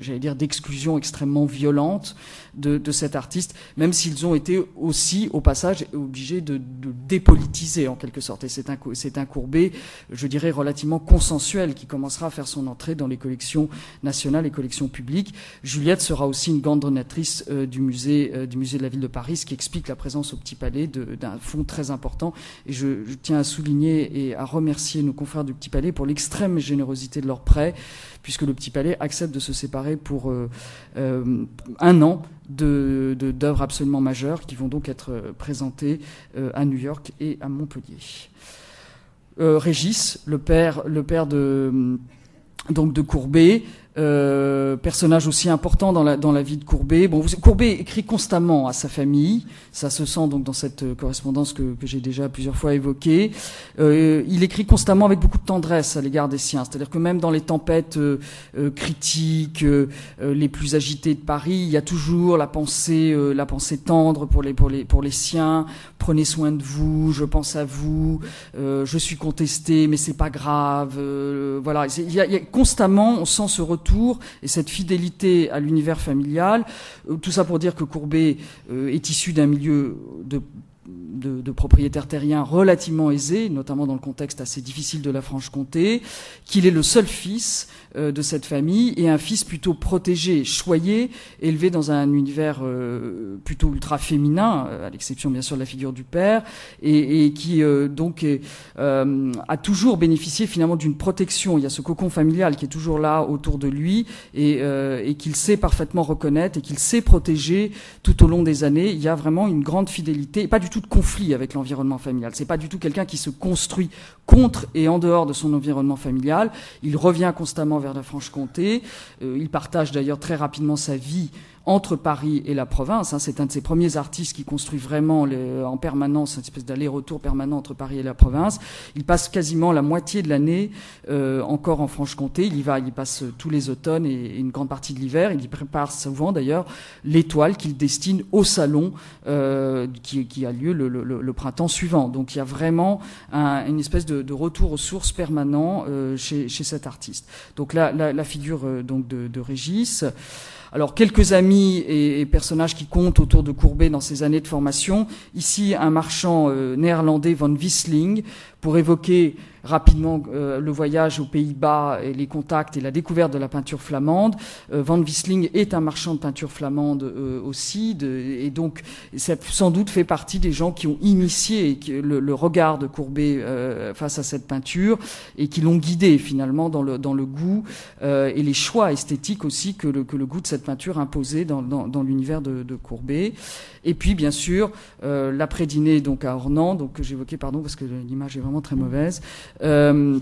j'allais dire d'exclusion extrêmement violente de, cet artiste, même s'ils ont été aussi au passage obligés de, dépolitiser en quelque sorte. Et c'est un, c'est un Courbet, je dirais relativement consensuel, qui commencera à faire son entrée dans les collections nationales et collections publiques. Juliette sera aussi une grande donatrice du musée du musée de la ville de Paris, ce qui explique la présence au Petit Palais d'un fonds très important. Et je, tiens à souligner et à remercier nos confrères du Petit Palais pour l'extrême générosité de leur prêt, puisque le Petit Palais accepte de se séparer pour euh, euh, un an d'œuvres absolument majeures qui vont donc être présentées euh, à New York et à Montpellier. Régis, le père, le père de donc de Courbet, euh, personnage aussi important dans la, dans la vie de Courbet. Bon, Courbet écrit constamment à sa famille, ça se sent donc dans cette euh, correspondance que, que j'ai déjà plusieurs fois évoquée. Euh, il écrit constamment avec beaucoup de tendresse à l'égard des siens, c'est-à-dire que même dans les tempêtes euh, euh critiques les plus agitées de Paris, il y a toujours la pensée, la pensée tendre pour les, pour les, pour les siens. Prenez soin de vous, je pense à vous, je suis contesté, mais c'est pas grave. voilà, il y, a, il y a constamment, on sent ce retour et cette fidélité à l'univers familial. Euh, tout ça pour dire que Courbet euh, est issu d'un milieu de de, propriétaires terriens relativement aisés, notamment dans le contexte assez difficile de la Franche-Comté, qu'il est le seul fils euh, de cette famille et un fils plutôt protégé, choyé, élevé dans un univers euh, plutôt ultra féminin, euh, à l'exception bien sûr de la figure du père, et, et qui donc a toujours bénéficié finalement d'une protection. Il y a ce cocon familial qui est toujours là autour de lui et, et qu'il sait parfaitement reconnaître et qu'il sait protéger tout au long des années. Il y a vraiment une grande fidélité, pas du tout de conflit avec l'environnement familial. C'est pas du tout quelqu'un qui se construit contre et en dehors de son environnement familial. Il revient constamment vers la Franche-Comté. Euh, il partage d'ailleurs très rapidement sa vie entre Paris et la province. Hein. C'est un de ces premiers artistes qui construit vraiment en permanence une espèce d'aller-retour permanent entre Paris et la province. Il passe quasiment la moitié de l'année euh, encore en Franche-Comté. Il y va, il passe tous les automnes et, une grande partie de l'hiver. Il y prépare souvent d'ailleurs l'étoile qu'il destine au salon euh, qui, qui, a lieu le, le, le, printemps suivant. Donc il y a vraiment un, une espèce de, de, retour aux sources permanent euh, chez, chez, cet artiste. Donc là, la, la figure euh, donc de, de Régis. Alors quelques amis et, personnages qui comptent autour de Courbet dans ses années de formation. Ici, un marchand euh, néerlandais, Van Wissling, pour évoquer rapidement euh, le voyage aux Pays-Bas et les contacts et la découverte de la peinture flamande. Euh, Van Wissling est un marchand de peinture flamande euh, aussi, et donc ça sans doute fait partie des gens qui ont initié le, regard de Courbet face à cette peinture et qui l'ont guidé finalement dans le, dans le goût et les choix esthétiques aussi que le, que le goût de cette peinture imposait dans, dans, dans l'univers de, de, Courbet. Et puis bien sûr l'après-dîner donc à Ornans, donc que j'évoquais pardon parce que l'image est vraiment très mauvaise. Euh,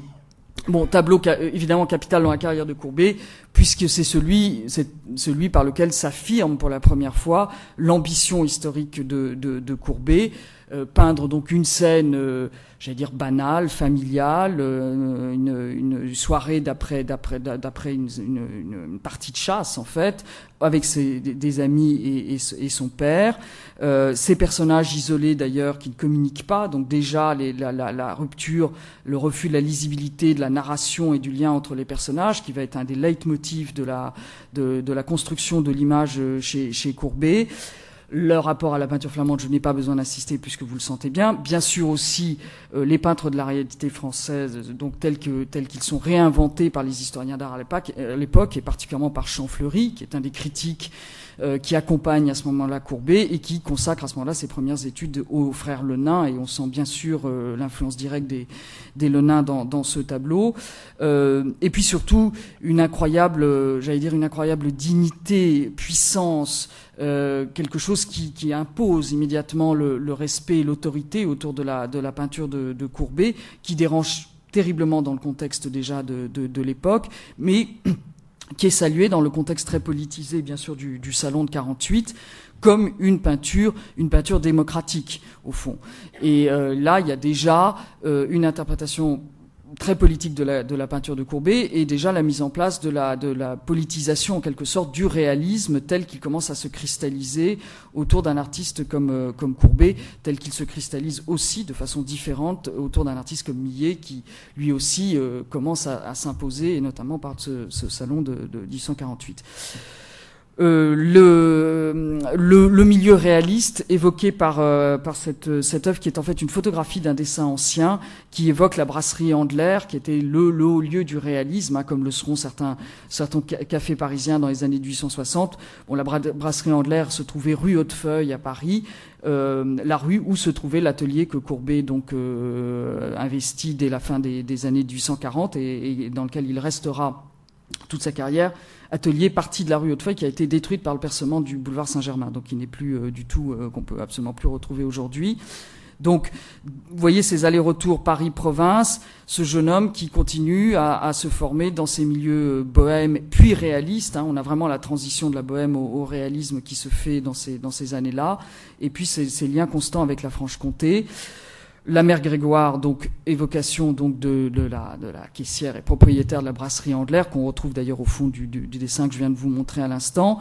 bon, tableau évidemment capital dans la carrière de Courbet, puisque c'est celui, par lequel s'affirme pour la première fois l'ambition historique de, de, Courbet, euh, peindre donc une scène, euh, j'allais dire banale, familiale, euh, une, une, soirée d'après d'après d'après une, une, partie de chasse en fait, avec ses, des, amis et, et, son père. ces personnages isolés d'ailleurs qui ne communiquent pas, donc déjà la, la, la, rupture, le refus de la lisibilité de la narration et du lien entre les personnages, qui va être un des leitmotifs de la de, de la construction de l'image chez, chez Courbet. Leur rapport à la peinture flamande, je n'ai pas besoin d'insister puisque vous le sentez bien. Bien sûr aussi euh, les peintres de la réalité française, donc tels que tels qu'ils sont réinventés par les historiens d'art à l'époque, et particulièrement par Champfleury, qui est un des critiques qui accompagne à ce moment-là Courbet et qui consacre à ce moment-là ses premières études aux frères Lenain. Et on sent bien sûr l'influence directe des, des dans, dans ce tableau. et puis surtout une incroyable, j'allais dire une incroyable dignité, puissance. Euh, quelque chose qui, impose immédiatement le, respect et l'autorité autour de la, peinture de, Courbet, qui dérange terriblement dans le contexte déjà de, l'époque, mais <clears throat> qui est salué dans le contexte très politisé, bien sûr, du, du salon de 48 comme une peinture, une peinture démocratique au fond. Et euh, là, il y a déjà euh, une interprétation très politique de la, peinture de Courbet et déjà la mise en place de la, politisation en quelque sorte du réalisme tel qu'il commence à se cristalliser autour d'un artiste comme, euh, Courbet, tel qu'il se cristallise aussi de façon différente autour d'un artiste comme Millet qui lui aussi euh, commence à, s'imposer et notamment par ce, ce salon de, de 1848. Euh, le, le, le, milieu réaliste évoqué par, euh, par cette, cette œuvre qui est en fait une photographie d'un dessin ancien qui évoque la brasserie Andler qui était le, le haut lieu du réalisme hein, comme le seront certains, certains cafés parisiens dans les années 1860. Bon, la brasserie Andler se trouvait rue Hautefeuille à Paris, euh, la rue où se trouvait l'atelier que Courbet donc euh, investit dès la fin des, des années 1840 et, et dans lequel il restera toute sa carrière atelier partie de la rue Hautefeuille qui a été détruite par le percement du boulevard Saint-Germain, donc qui n'est plus euh, du tout, euh, qu'on peut absolument plus retrouver aujourd'hui. Donc, vous voyez ces allers-retours Paris-Province, ce jeune homme qui continue à, se former dans ces milieux euh, bohèmes puis réalistes. Hein. On a vraiment la transition de la bohème au, réalisme qui se fait dans ces, dans ces années-là. Et puis ces, liens constants avec la Franche-Comté. La mère Grégoire, donc évocation donc de, de, la, de la caissière et propriétaire de la brasserie Andler, qu'on retrouve d'ailleurs au fond du, du, dessin que je viens de vous montrer à l'instant.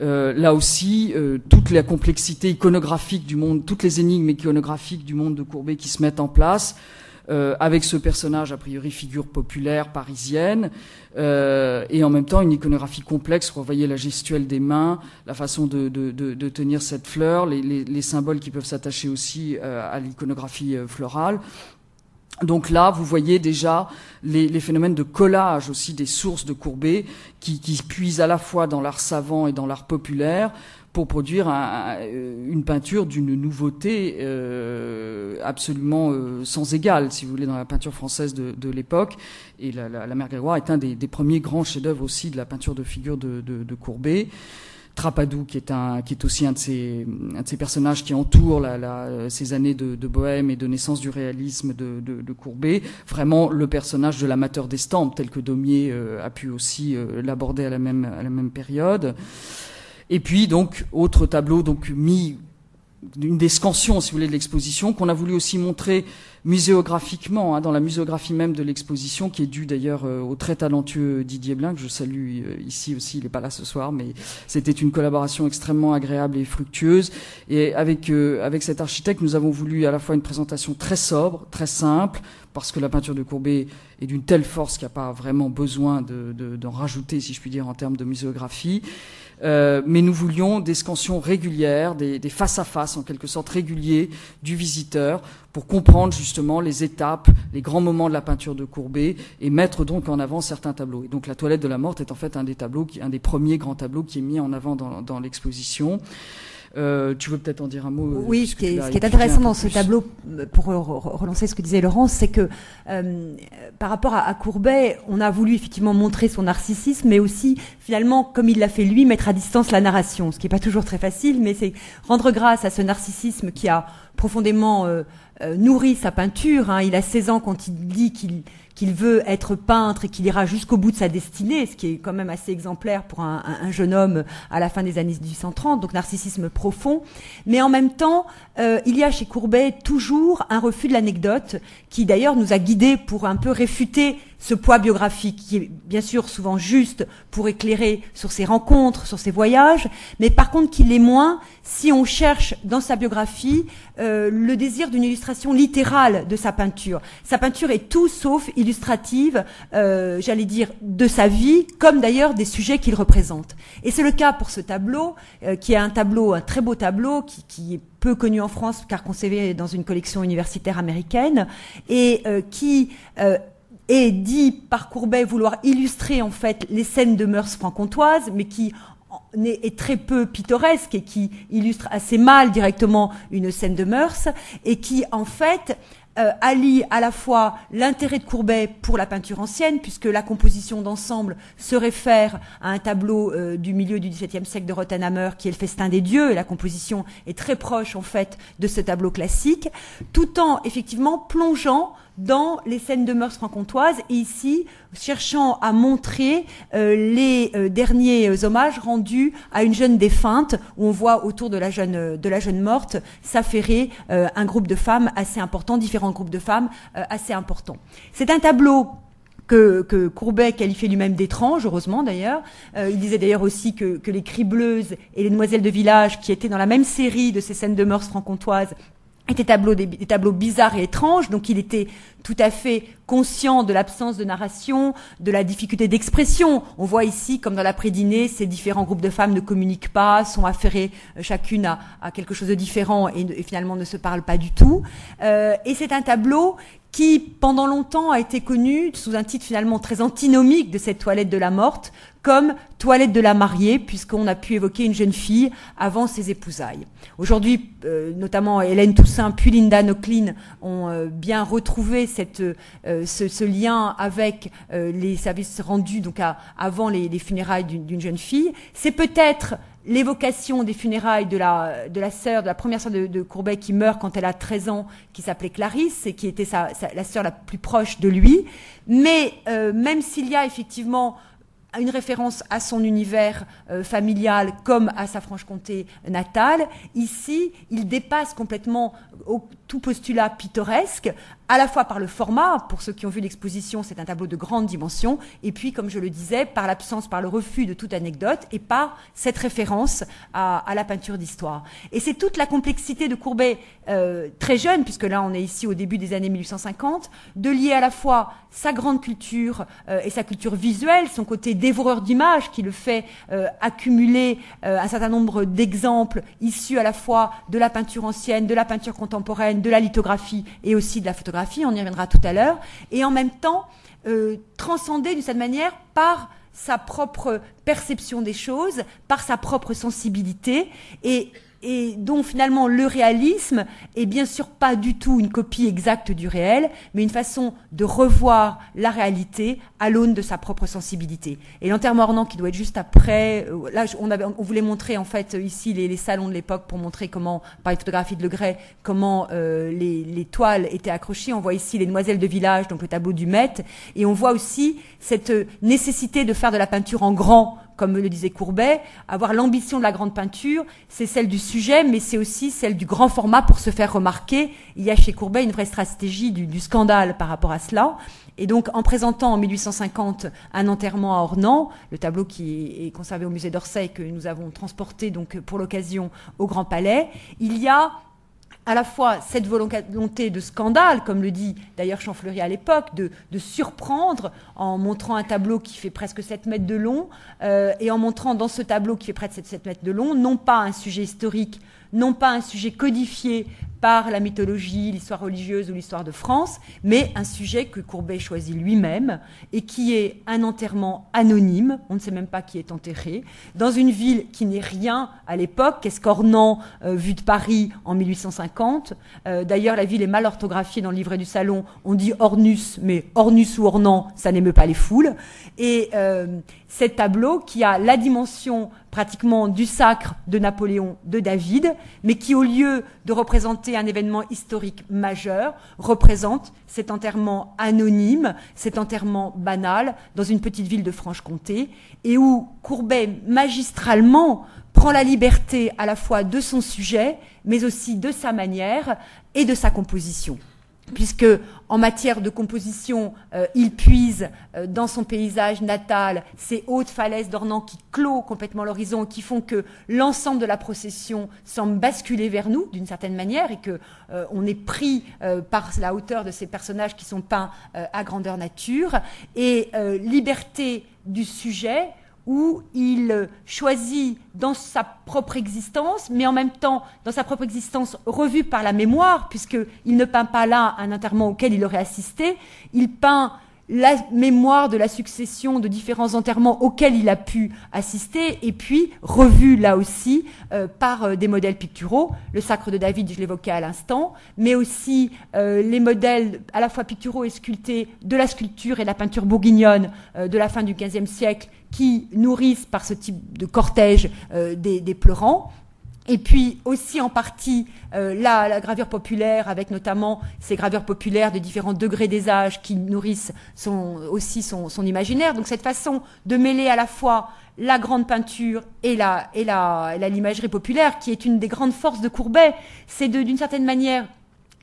Euh, là aussi, euh, toute la complexité iconographique du monde, toutes les énigmes iconographiques du monde de Courbet qui se mettent en place, euh, avec ce personnage a priori figure populaire parisienne, euh, et en même temps une iconographie complexe. Vous voyez la gestuelle des mains, la façon de, de, de, de tenir cette fleur, les, les, les symboles qui peuvent s'attacher aussi euh, à l'iconographie euh, florale. Donc là, vous voyez déjà les, les, phénomènes de collage aussi des sources de Courbet qui, qui puisent à la fois dans l'art savant et dans l'art populaire pour produire un, une peinture d'une nouveauté euh, absolument euh, sans égale, si vous voulez, dans la peinture française de, de l'époque. Et la, la, la, Mère Grégoire est un des, des premiers grands chefs-d'œuvre aussi de la peinture de figure de, de, de Courbet. Trapadou, qui est, un, qui est aussi un de ces, un de ces personnages qui entourent la, la, ces années de, de, bohème et de naissance du réalisme de, de, de Courbet, vraiment le personnage de l'amateur d'estampes, tel que Daumier euh, a pu aussi euh, l'aborder à la même, à la même période. Et puis donc autre tableau donc mis une des scansions, si vous voulez, de l'exposition, qu'on a voulu aussi montrer muséographiquement, hein, dans la muséographie même de l'exposition, qui est due d'ailleurs euh, au très talentueux Didier Blin, que je salue euh, ici aussi, il n'est pas là ce soir, mais c'était une collaboration extrêmement agréable et fructueuse. Et avec, euh, avec cet architecte, nous avons voulu à la fois une présentation très sobre, très simple, parce que la peinture de Courbet est d'une telle force qu'il n'y a pas vraiment besoin d'en de, de, rajouter, si je puis dire, en termes de muséographie. Euh, mais nous voulions des scansions régulières, des, des face-à-face en quelque sorte réguliers du visiteur pour comprendre justement les étapes, les grands moments de la peinture de Courbet et mettre donc en avant certains tableaux. Et donc la toilette de la morte est en fait un des tableaux, un des premiers grands tableaux qui est mis en avant dans l'exposition. Euh, tu veux peut-être en dire un mot euh, Oui, ce qui est, ce qui est intéressant dans ce tableau, pour relancer ce que disait Laurence, c'est que euh, par rapport à, à, Courbet, on a voulu effectivement montrer son narcissisme, mais aussi finalement, comme il l'a fait lui, mettre à distance la narration, ce qui n'est pas toujours très facile, mais c'est rendre grâce à ce narcissisme qui a profondément euh, euh, nourri sa peinture. Hein. Il a 16 ans quand il dit qu'il qu'il veut être peintre et qu'il ira jusqu'au bout de sa destinée, ce qui est quand même assez exemplaire pour un, un, jeune homme à la fin des années 1830, donc narcissisme profond. Mais en même temps, euh, il y a chez Courbet toujours un refus de l'anecdote, qui d'ailleurs nous a guidés pour un peu réfuter ce poids biographique qui est bien sûr souvent juste pour éclairer sur ses rencontres, sur ses voyages, mais par contre qui l'est moins si on cherche dans sa biographie euh, le désir d'une illustration littérale de sa peinture. Sa peinture est tout sauf illustrative, euh, j'allais dire, de sa vie, comme d'ailleurs des sujets qu'il représente. Et c'est le cas pour ce tableau, euh, qui est un tableau, un très beau tableau, qui, qui est peu connu en France car conservé dans une collection universitaire américaine, et euh, qui euh, et dit par Courbet vouloir illustrer en fait les scènes de mœurs franc-comtoises, mais qui est très peu pittoresque et qui illustre assez mal directement une scène de mœurs et qui en fait euh, allie à la fois l'intérêt de Courbet pour la peinture ancienne, puisque la composition d'ensemble se réfère à un tableau euh, du milieu du XVIIe siècle de Rothenhammer, qui est le Festin des dieux, et la composition est très proche en fait de ce tableau classique, tout en effectivement plongeant dans les scènes de mœurs franc-comtoises et ici cherchant à montrer euh, les euh, derniers euh, hommages rendus à une jeune défunte où on voit autour de la jeune de la jeune morte s'affairer un groupe de femmes assez important, différents groupes de femmes assez importants. C'est un tableau que, que, Courbet qualifiait lui-même d'étrange, heureusement d'ailleurs. il disait d'ailleurs aussi que, que, les cribleuses et les demoiselles de village, qui étaient dans la même série de ces scènes de mœurs franc-comtoises, étaient tableaux, des, tableaux bizarres et étranges, donc il était tout à fait conscient de l'absence de narration, de la difficulté d'expression. On voit ici, comme dans l'après-dîner, ces différents groupes de femmes ne communiquent pas, sont affairées euh, chacune à, à quelque chose de différent et, finalement ne se parlent pas du tout. Euh, et c'est un tableau qui, pendant longtemps, a été connu sous un titre finalement très antinomique de cette toilette de la morte, comme toilette de la mariée, puisqu'on a pu évoquer une jeune fille avant ses épousailles. Aujourd'hui, euh, notamment Hélène Toussaint puis Linda Nochlin ont euh, bien retrouvé cette, euh, ce, lien avec les services rendus donc avant les funérailles d'une jeune fille. C'est peut-être l'évocation des funérailles de la, de la sœur, de la première sœur de, Courbet qui meurt quand elle a 13 ans, qui s'appelait Clarisse et qui était sa, la sœur la plus proche de lui. Mais euh, même s'il y a effectivement une référence à son univers euh, familial comme à sa Franche-Comté natale. Ici, il dépasse complètement au, tout postulat pittoresque, à la fois par le format, pour ceux qui ont vu l'exposition, c'est un tableau de grande dimension, et puis, comme je le disais, par l'absence, par le refus de toute anecdote, et par cette référence à, à la peinture d'histoire. Et c'est toute la complexité de Courbet, euh, très jeune, puisque là on est ici au début des années 1850, de lier à la fois sa grande culture euh, et sa culture visuelle, son côté dévoreur d'images qui le fait euh, accumuler euh, un certain nombre d'exemples issus à la fois de la peinture ancienne, de la peinture contemporaine, de la lithographie et aussi de la photographie, on y reviendra tout à l'heure, et en même temps euh, transcendé d'une certaine manière par sa propre perception des choses, par sa propre sensibilité, et et dont finalement le réalisme est bien sûr pas du tout une copie exacte du réel, mais une façon de revoir la réalité à l'aune de sa propre sensibilité. Et l'enterrement ornant qui doit être juste après, euh, là on, avait, on voulait montrer en fait ici les, salons de l'époque pour montrer comment, par les photographies de Le comment euh, les, les, toiles étaient accrochées. On voit ici les demoiselles de village, donc le tableau du Met, et on voit aussi cette nécessité de faire de la peinture en grand comme le disait Courbet, avoir l'ambition de la grande peinture, c'est celle du sujet, mais c'est aussi celle du grand format pour se faire remarquer. Il y a chez Courbet une vraie stratégie du, scandale par rapport à cela. Et donc, en présentant en 1850 un enterrement à Ornans, le tableau qui est conservé au musée d'Orsay que nous avons transporté donc pour l'occasion au Grand Palais, il y a à la fois cette volonté de scandale, comme le dit d'ailleurs Champfleury à l'époque, de, surprendre en montrant un tableau qui fait presque 7 mètres de long, euh, et en montrant dans ce tableau qui fait près de 7 mètres de long, non pas un sujet historique, non pas un sujet codifié par la mythologie, l'histoire religieuse ou l'histoire de France, mais un sujet que Courbet choisit lui-même et qui est un enterrement anonyme, on ne sait même pas qui est enterré, dans une ville qui n'est rien à l'époque, qu'est-ce qu'Ornans, euh, vu de Paris en 1850. Euh, D'ailleurs, la ville est mal orthographiée dans le livret du salon, on dit Ornus, mais Ornus ou Ornans, ça n'émeut pas les foules. Et euh, cet tableau qui a la dimension pratiquement du sacre de Napoléon de David, mais qui, au lieu de représenter un événement historique majeur, représente cet enterrement anonyme, cet enterrement banal dans une petite ville de Franche-Comté, et où Courbet magistralement prend la liberté à la fois de son sujet, mais aussi de sa manière et de sa composition puisque en matière de composition, euh, il puise euh, dans son paysage natal ces hautes falaises d'Ornans qui clôt complètement l'horizon, qui font que l'ensemble de la procession semble basculer vers nous d'une certaine manière et que euh, on est pris euh, par la hauteur de ces personnages qui sont peints euh, à grandeur nature. Et liberté du sujet où il choisit dans sa propre existence, mais en même temps dans sa propre existence revue par la mémoire, puisqu'il ne peint pas là un enterrement auquel il aurait assisté, il peint la mémoire de la succession de différents enterrements auxquels il a pu assister, et puis revu là aussi euh, par euh, des modèles picturaux, le sacre de David, je l'évoquais à l'instant, mais aussi euh, les modèles à la fois picturaux et sculptés de la sculpture et la peinture bourguignonne de la fin du XVe siècle, qui nourrissent par ce type de cortège des pleurants et puis aussi en partie euh, la, gravure populaire, avec notamment ces gravures populaires de différents degrés des âges qui nourrissent aussi son, imaginaire. Donc cette façon de mêler à la fois la grande peinture et la et la l'imagerie populaire, qui est une des grandes forces de Courbet, c'est d'une certaine manière,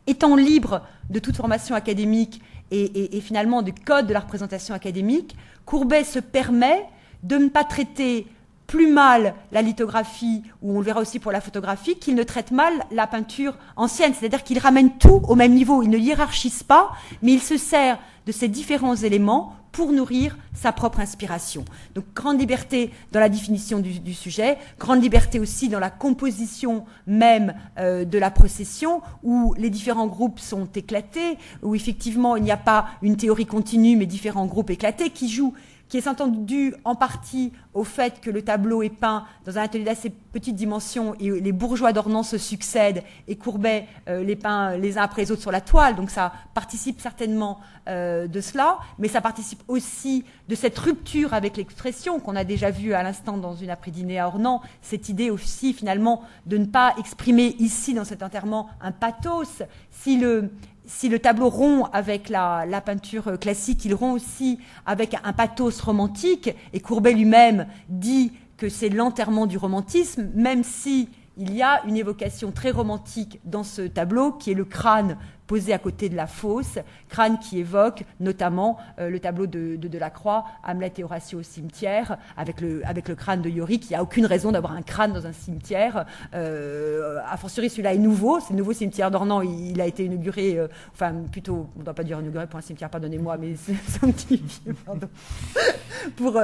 étant libre de toute formation académique et, et finalement du code de la représentation académique, Courbet se permet de ne pas traiter plus mal la lithographie, ou on le verra aussi pour la photographie, qu'il ne traite mal la peinture ancienne. C'est-à-dire qu'il ramène tout au même niveau. Il ne hiérarchise pas, mais il se sert de ces différents éléments pour nourrir sa propre inspiration. Donc grande liberté dans la définition du, sujet, grande liberté aussi dans la composition même euh, de la procession, où les différents groupes sont éclatés, où effectivement il n'y a pas une théorie continue, mais différents groupes éclatés qui jouent qui est entendu en partie au fait que le tableau est peint dans un atelier d'assez petite dimension et les bourgeois d'Ornans se succèdent et Courbet euh, les peint les uns après les autres sur la toile. Donc ça participe certainement euh, de cela, mais ça participe aussi de cette rupture avec l'expression qu'on a déjà vue à l'instant dans une après-dîner à Ornans, cette idée aussi finalement de ne pas exprimer ici dans cet enterrement un pathos. Si le, si le tableau rompt avec la, peinture classique, il rompt aussi avec un pathos romantique, et Courbet lui-même dit que c'est l'enterrement du romantisme, même si il y a une évocation très romantique dans ce tableau, qui est le crâne posé à côté de la fosse, crâne qui évoque notamment euh, le tableau de, de Delacroix, Hamlet et Horatio au cimetière, avec le, avec le crâne de Yorick. Il n'y a aucune raison d'avoir un crâne dans un cimetière. Euh, a fortiori, celui-là est nouveau. C'est le nouveau cimetière d'Ornans. Il, a été inauguré, euh, enfin, plutôt, on ne doit pas dire inauguré pour un cimetière, pardonnez-moi, mais c'est <laughs> un petit vieux, pardon. <laughs> pour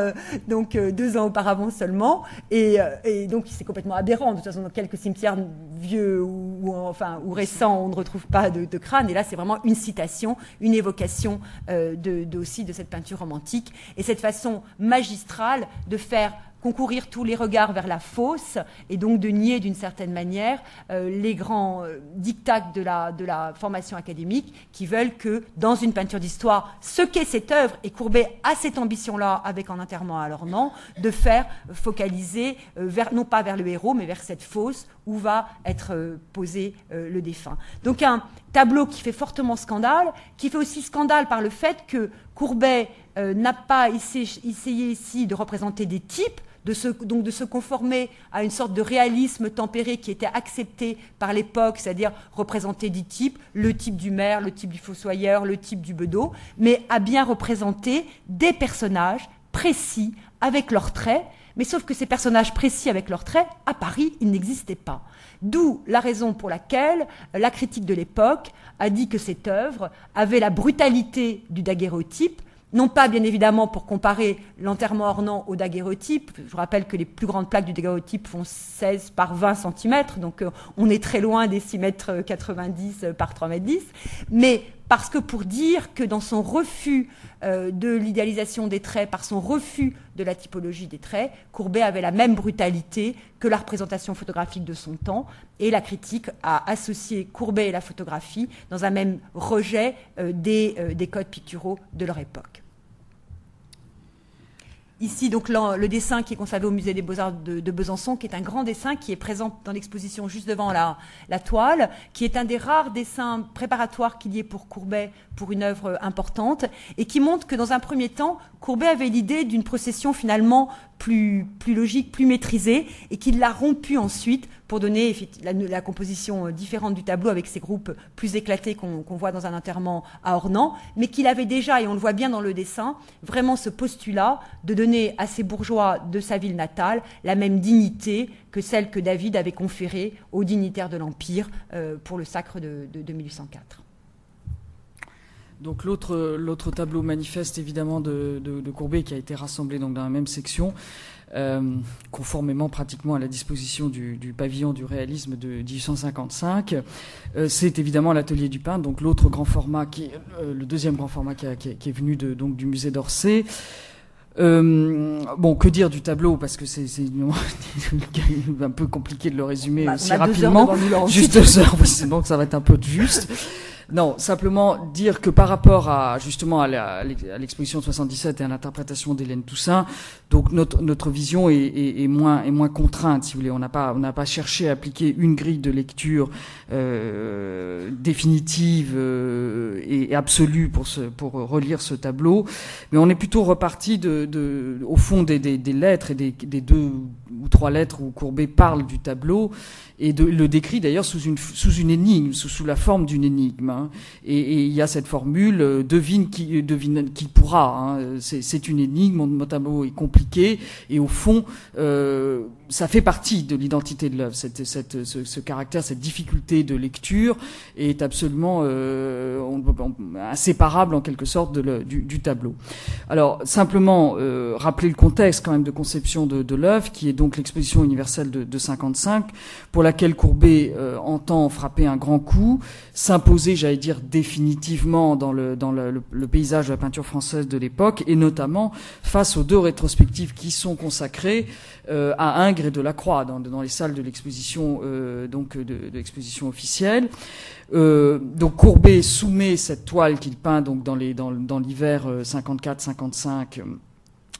donc deux ans auparavant seulement. Et, et donc, c'est complètement aberrant. De toute façon, dans quelques cimetières vieux ou, enfin, ou récents, on ne retrouve pas de, de crâne et là, c'est vraiment une citation, une évocation euh, aussi de cette peinture romantique. Et cette façon magistrale de faire concourir tous les regards vers la fosse et donc de nier d'une certaine manière euh, les grands euh, dictats de la, de la formation académique qui veulent que dans une peinture d'histoire, ce qu'est cette œuvre, et Courbet a cette ambition-là avec En enterrement à nom, de faire focaliser euh, vers, non pas vers le héros, mais vers cette fosse où va être posé le défunt. Donc un tableau qui fait fortement scandale, qui fait aussi scandale par le fait que Courbet n'a pas essayé ici de représenter des types, de se, donc de se conformer à une sorte de réalisme tempéré qui était accepté par l'époque, c'est-à-dire représenter des types, le type du maire, le type du fossoyeur, le type du bedeau, mais à bien représenter des personnages précis avec leurs traits, mais sauf que ces personnages précis avec leurs traits, à Paris, ils n'existaient pas. D'où la raison pour laquelle la critique de l'époque a dit que cette œuvre avait la brutalité du daguerréotype, non pas bien évidemment pour comparer l'enterrement ornant au daguerreotype. Je vous rappelle que les plus grandes plaques du daguerreotype font 16 par 20 cm, donc euh, on est très loin des 6 mètres 90 par 3 mètres 10. Mais parce que pour dire que dans son refus euh, de l'idéalisation des traits, par son refus de la typologie des traits, Courbet avait la même brutalité que la représentation photographique de son temps, et la critique a associé Courbet et la photographie dans un même rejet euh, des codes picturaux de leur époque. Ici, donc, le dessin qui est conservé au musée des Beaux-Arts de, Besançon, qui est un grand dessin qui est présent dans l'exposition juste devant la, toile, qui est un des rares dessins préparatoires qu'il y ait pour Courbet pour une œuvre importante, et qui montre que dans un premier temps, Courbet avait l'idée d'une procession finalement plus, plus logique, plus maîtrisée, et qu'il l'a rompue ensuite pour donner la, composition euh, différente du tableau avec ces groupes plus éclatés qu'on voit dans un enterrement à Ornans, mais qu'il avait déjà, et on le voit bien dans le dessin, vraiment ce postulat de donner à ces bourgeois de sa ville natale la même dignité que celle que David avait conférée aux dignitaires de l'Empire euh, pour le sacre de, de 1804. Donc l'autre tableau manifeste évidemment de, Courbet qui a été rassemblé dans la même section conformément pratiquement à la disposition du, pavillon du réalisme de 1855. c'est évidemment l'atelier du peintre, donc l'autre grand format, qui le deuxième grand format qui, est venu de, donc, du musée d'Orsay. Euh, bon, que dire du tableau Parce que c'est <laughs> un peu compliqué de le résumer bah, aussi rapidement. Juste deux heures, sinon ça va être un peu juste. Non, simplement dire que par rapport à justement à l'exposition 77 et à l'interprétation d'Hélène Toussaint, donc notre, vision est, moins, est moins contrainte, si vous voulez. On n'a pas, cherché à appliquer une grille de lecture euh, définitive euh, et, absolue pour, relire ce tableau, mais on est plutôt reparti de, de au fond des lettres et des, des deux ou trois lettres où Courbet parle du tableau et de, le décrit d'ailleurs sous une, sous une énigme, sous, sous la forme d'une énigme. Hein. Et, il y a cette formule euh, devine qui euh, devine qui pourra. Hein. C'est une énigme, mon tableau est compliqué et au fond, euh, ça fait partie de l'identité de l'œuvre. Cette, cette, ce, ce, caractère, cette difficulté de lecture est absolument euh, inséparable en quelque sorte de le, du, du, tableau. Alors simplement euh, rappeler le contexte quand même de conception de, de l'œuvre, qui est donc l'exposition universelle de, de 55, pour laquelle Courbet euh, entend frapper un grand coup, s'imposer, j'allais dire définitivement dans le paysage de la peinture française de l'époque, et notamment face aux deux rétrospectives qui sont consacrées euh, à Ingres et de la Croix dans, dans les salles de l'exposition euh, l'exposition officielle. Donc Courbet soumet cette toile qu'il peint dans l'hiver 54-55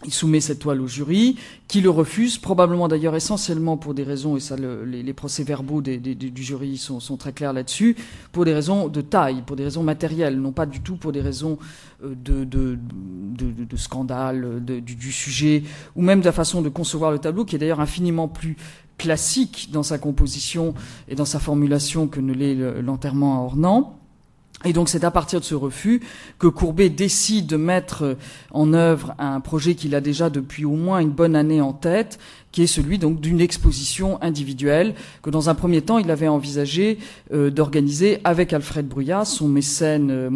il soumet cette toile au jury, qui le refuse, probablement d'ailleurs essentiellement pour des raisons, et ça les, procès-verbaux du jury sont, très clairs là-dessus, pour des raisons de taille, pour des raisons matérielles, non pas du tout pour des raisons euh, de, scandale du, du, sujet, ou même de la façon de concevoir le tableau, qui est d'ailleurs infiniment plus classique dans sa composition et dans sa formulation que ne l'est l'enterrement à Ornans. Et donc c'est à partir de ce refus que Courbet décide de mettre en œuvre un projet qu'il a déjà depuis au moins une bonne année en tête, qui est celui donc d'une exposition individuelle que dans un premier temps il avait envisagé euh, d'organiser avec Alfred Bruyas, son mécène euh,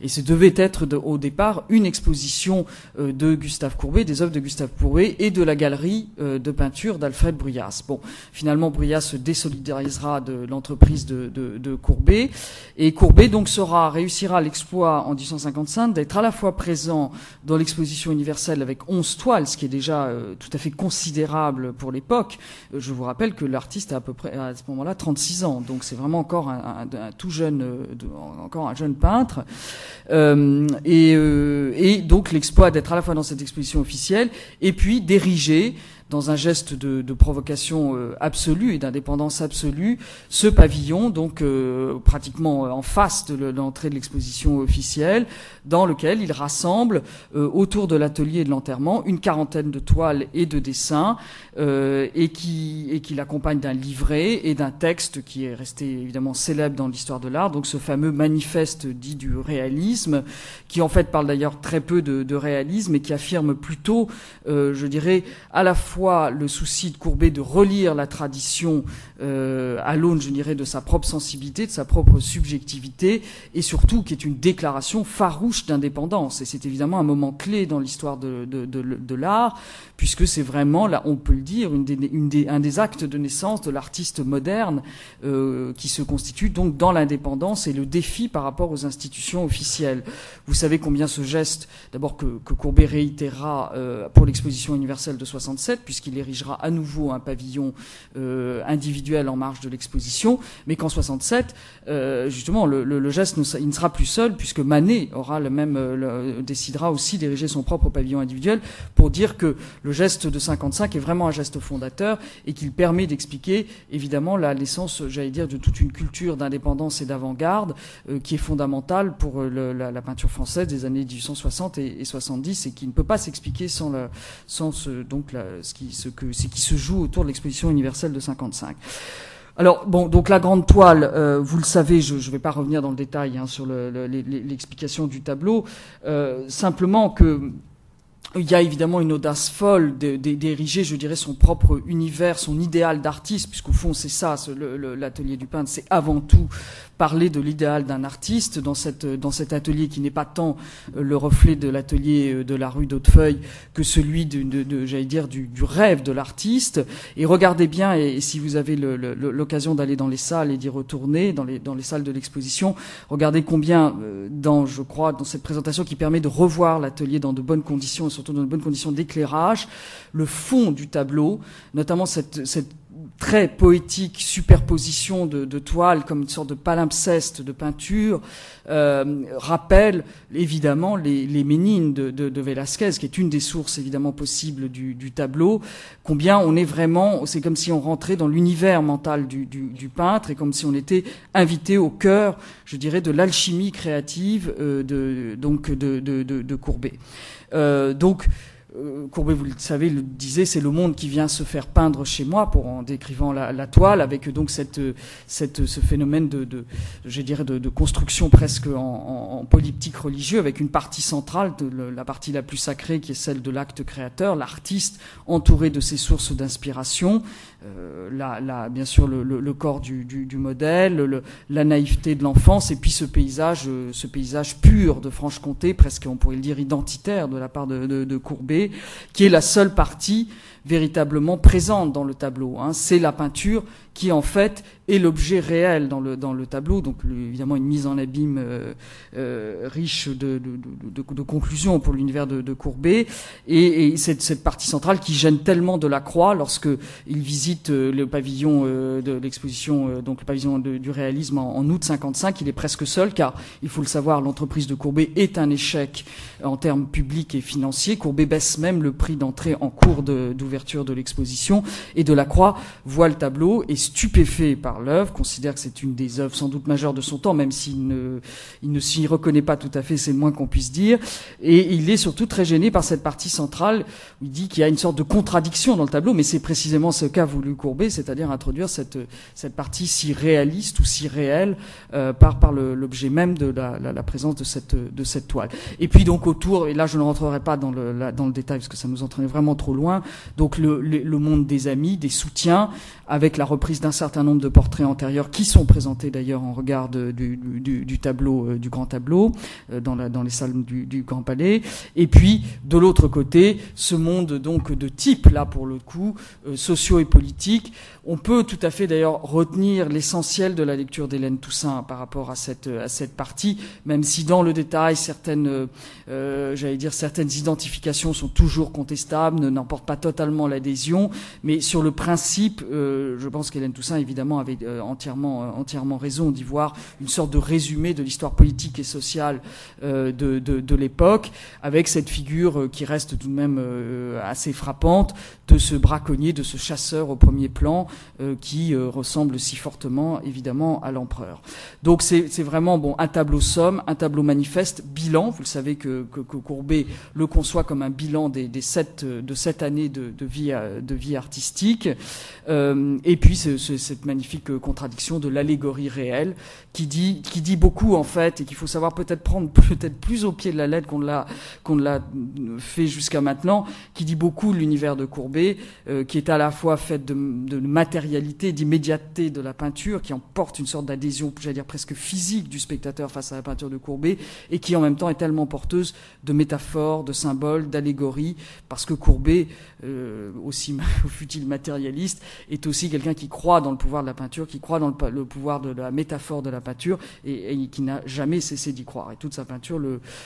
et ce devait être au départ une exposition euh, de Gustave Courbet, des œuvres de Gustave Courbet et de la galerie euh, de peinture d'Alfred Bruyas. Bon, finalement Bruyas se désolidarisera de l'entreprise de, de, de, Courbet, et Courbet donc sera réussira l'exploit en 1855 d'être à la fois présent dans l'exposition universelle avec 11 toiles, ce qui est déjà tout à fait considérable pour l'époque. Euh, je vous rappelle que l'artiste a à peu près à ce moment-là 36 ans, donc c'est vraiment encore un, tout jeune, euh, encore un jeune peintre. Euh, et, et donc l'exploit d'être à la fois dans cette exposition officielle et puis d'ériger dans un geste de, de provocation euh, absolue et d'indépendance absolue, ce pavillon, donc euh, pratiquement euh, en face de l'entrée de l'exposition officielle, dans lequel il rassemble autour de l'atelier de l'enterrement une quarantaine de toiles et de dessins, et qui et qui l'accompagne d'un livret et d'un texte qui est resté évidemment célèbre dans l'histoire de l'art, donc ce fameux manifeste dit du réalisme, qui en fait parle d'ailleurs très peu de, de réalisme et qui affirme plutôt, je dirais, à la fois le souci de Courbet de relire la tradition euh, à l'aune, je dirais, de sa propre sensibilité, de sa propre subjectivité, et surtout qui est une déclaration farouche d'indépendance. Et c'est évidemment un moment clé dans l'histoire de, l'art, puisque c'est vraiment, là, on peut le dire, un des actes de naissance de l'artiste moderne euh, qui se constitue donc dans l'indépendance et le défi par rapport aux institutions officielles. Vous savez combien ce geste, d'abord que, que Courbet réitérera euh, pour l'exposition universelle de 67, puisqu'il érigera à nouveau un pavillon euh, individuel en marge de l'exposition, mais qu'en 67, euh, justement, le, geste, ne, il ne sera plus seul, puisque Manet aura le même, euh, décidera aussi d'ériger son propre pavillon individuel, pour dire que le geste de 55 est vraiment un geste fondateur et qu'il permet d'expliquer, évidemment, la naissance, j'allais dire, de toute une culture d'indépendance et d'avant-garde qui est fondamentale pour la, peinture française des années 1860 et, et 70 et qui ne peut pas s'expliquer sans, sans donc ce qui, que, ce qui se joue autour de l'exposition universelle de 55. Alors bon, donc la grande toile, euh, vous le savez, je ne vais pas revenir dans le détail hein, sur l'explication le, du tableau, euh, simplement que il y a évidemment une audace folle d'ériger, je dirais, son propre univers, son idéal d'artiste, puisqu'au fond c'est ça, l'atelier du peintre, c'est avant tout parler de l'idéal d'un artiste dans, cette, dans cet atelier qui n'est pas tant euh, le reflet de l'atelier euh, de la rue d'Hautefeuille que celui de, j'allais dire, du, rêve de l'artiste. Et regardez bien, et, si vous avez l'occasion d'aller dans les salles et d'y retourner, dans les, dans les salles de l'exposition, regardez combien, euh, dans, je crois, dans cette présentation qui permet de revoir l'atelier dans de bonnes conditions, et surtout dans de bonnes conditions d'éclairage, le fond du tableau, notamment cette, très poétique superposition de, toiles comme une sorte de palimpseste de peinture euh, rappelle évidemment les, les Ménines de, de, Velázquez, qui est une des sources évidemment possibles du, tableau. Combien on est vraiment, c'est comme si on rentrait dans l'univers mental du, peintre et comme si on était invité au cœur, je dirais, de l'alchimie créative euh, de, donc de Courbet. Euh, donc euh, Courbet, vous le savez, le disait, c'est le monde qui vient se faire peindre chez moi, pour en décrivant la, toile, avec donc cette, cette, ce phénomène de, je dirais, de, construction presque en, polyptyque religieux, avec une partie centrale, de, la partie la plus sacrée, qui est celle de l'acte créateur, l'artiste entouré de ses sources d'inspiration, euh, la, bien sûr le, corps du, du, modèle, la naïveté de l'enfance, et puis ce paysage, euh, ce paysage pur de Franche-Comté, presque on pourrait le dire identitaire de la part de, de Courbet, qui est la seule partie véritablement présente dans le tableau. Hein. C'est la peinture qui en fait est l'objet réel dans le, dans le tableau, donc évidemment une mise en abîme euh, euh, riche de, de, conclusions pour l'univers de, Courbet, et, et cette, cette, partie centrale qui gêne tellement de la croix lorsque il visite euh, le pavillon de l'exposition, donc le pavillon du réalisme en, en, août 55, il est presque seul, car il faut le savoir, l'entreprise de Courbet est un échec en termes publics et financiers. Courbet baisse même le prix d'entrée en cours d'ouverture de, l'exposition, et de la croix voit le tableau et stupéfait par l'œuvre, considère que c'est une des œuvres sans doute majeures de son temps, même s'il ne, il ne s'y reconnaît pas tout à fait, c'est le moins qu'on puisse dire. Et il est surtout très gêné par cette partie centrale où il dit qu'il y a une sorte de contradiction dans le tableau, mais c'est précisément ce qu'a voulu Courbet, c'est-à-dire introduire cette, cette partie si réaliste ou si réelle euh, par, par l'objet même de la, présence de cette, de cette toile. Et puis donc autour, et là je ne rentrerai pas dans le, dans le détail parce que ça nous entraînait vraiment trop loin, donc le, monde des amis, des soutiens, avec la reprise d'un certain nombre de portraits antérieurs qui sont présentés d'ailleurs en regard du, tableau, euh, du grand tableau, euh, dans, les salles du, Grand Palais. Et puis, de l'autre côté, ce monde donc de type, là pour le coup, euh, socio et politique. On peut tout à fait d'ailleurs retenir l'essentiel de la lecture d'Hélène Toussaint par rapport à cette, à cette partie, même si dans le détail, certaines, j'allais dire, certaines identifications sont toujours contestables, n'emportent pas totalement l'adhésion, mais sur le principe, je pense qu'Hélène Toussaint, évidemment, avait euh, entièrement, euh, entièrement raison d'y voir une sorte de résumé de l'histoire politique et sociale euh, de, de, de l'époque, avec cette figure qui reste tout de même assez frappante de ce braconnier, de ce chasseur au premier plan, qui ressemble si fortement, évidemment, à l'empereur. Donc c'est vraiment bon un tableau somme, un tableau manifeste, bilan. Vous le savez que, que, Courbet le conçoit comme un bilan des, sept, de sept années de, vie, de vie artistique. Euh, et puis cette magnifique contradiction de l'allégorie réelle qui dit, qui dit beaucoup en fait et qu'il faut savoir peut-être prendre <laughs> peut-être plus au pied de la lettre qu'on l'a qu'on l'a fait jusqu'à maintenant, qui dit beaucoup l'univers de Courbet, euh, qui est à la fois fait de, de matérialité, d'immédiateté de la peinture, qui emporte une sorte d'adhésion, j'allais dire presque physique du spectateur face à la peinture de Courbet, et qui en même temps est tellement porteuse de métaphores, de symboles, d'allégories, parce que Courbet, euh, aussi <laughs> fut-il matérialiste, est aussi quelqu'un qui croit dans le pouvoir de la peinture, qui croit dans le, pouvoir de la métaphore de la peinture et, qui n'a jamais cessé d'y croire. Et toute sa peinture,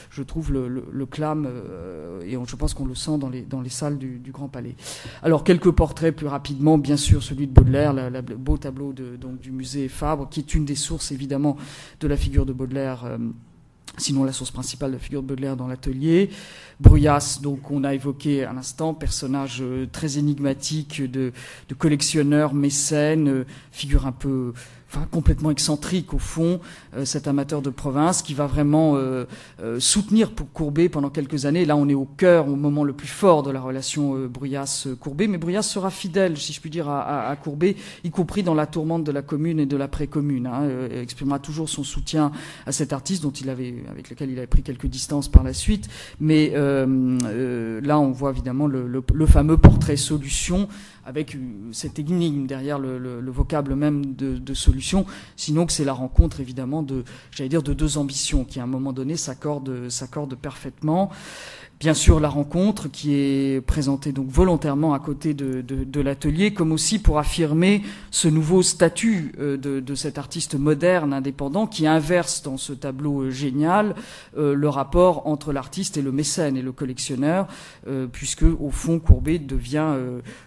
je trouve, le, clame euh, et je pense qu'on le sent dans les, dans les salles du, Grand Palais. Alors quelques portraits plus rapidement, bien sûr celui de Baudelaire, le beau tableau du musée Fabre, qui est une des sources évidemment de la figure de Baudelaire. Euh, sinon la source principale de la figure de Baudelaire dans l'atelier. Bruyas, donc on a évoqué à l'instant, personnage euh, très énigmatique de, collectionneur, mécène, euh, figure un peu enfin, complètement excentrique au fond, euh, cet amateur de province qui va vraiment euh, euh, soutenir pour Courbet pendant quelques années. Là, on est au cœur, au moment le plus fort de la relation Bruyas-Courbet, mais Bruyas sera fidèle, si je puis dire, à, à, Courbet, y compris dans la tourmente de la commune et de la pré-commune. Hein, exprimera toujours son soutien à cet artiste dont il avait, avec lequel il avait pris quelques distances par la suite. Mais là, on voit évidemment le, le, le fameux portrait solution avec cette énigme derrière le, le, le vocable même de, solution, sinon que c'est la rencontre évidemment de, j'allais dire, de deux ambitions qui à un moment donné s'accordent, s'accordent parfaitement. Bien sûr, la rencontre qui est présentée donc volontairement à côté de, de, de l'atelier, comme aussi pour affirmer ce nouveau statut euh, de, de, cet artiste moderne indépendant qui inverse dans ce tableau euh, génial euh, le rapport entre l'artiste et le mécène et le collectionneur, puisque au fond Courbet devient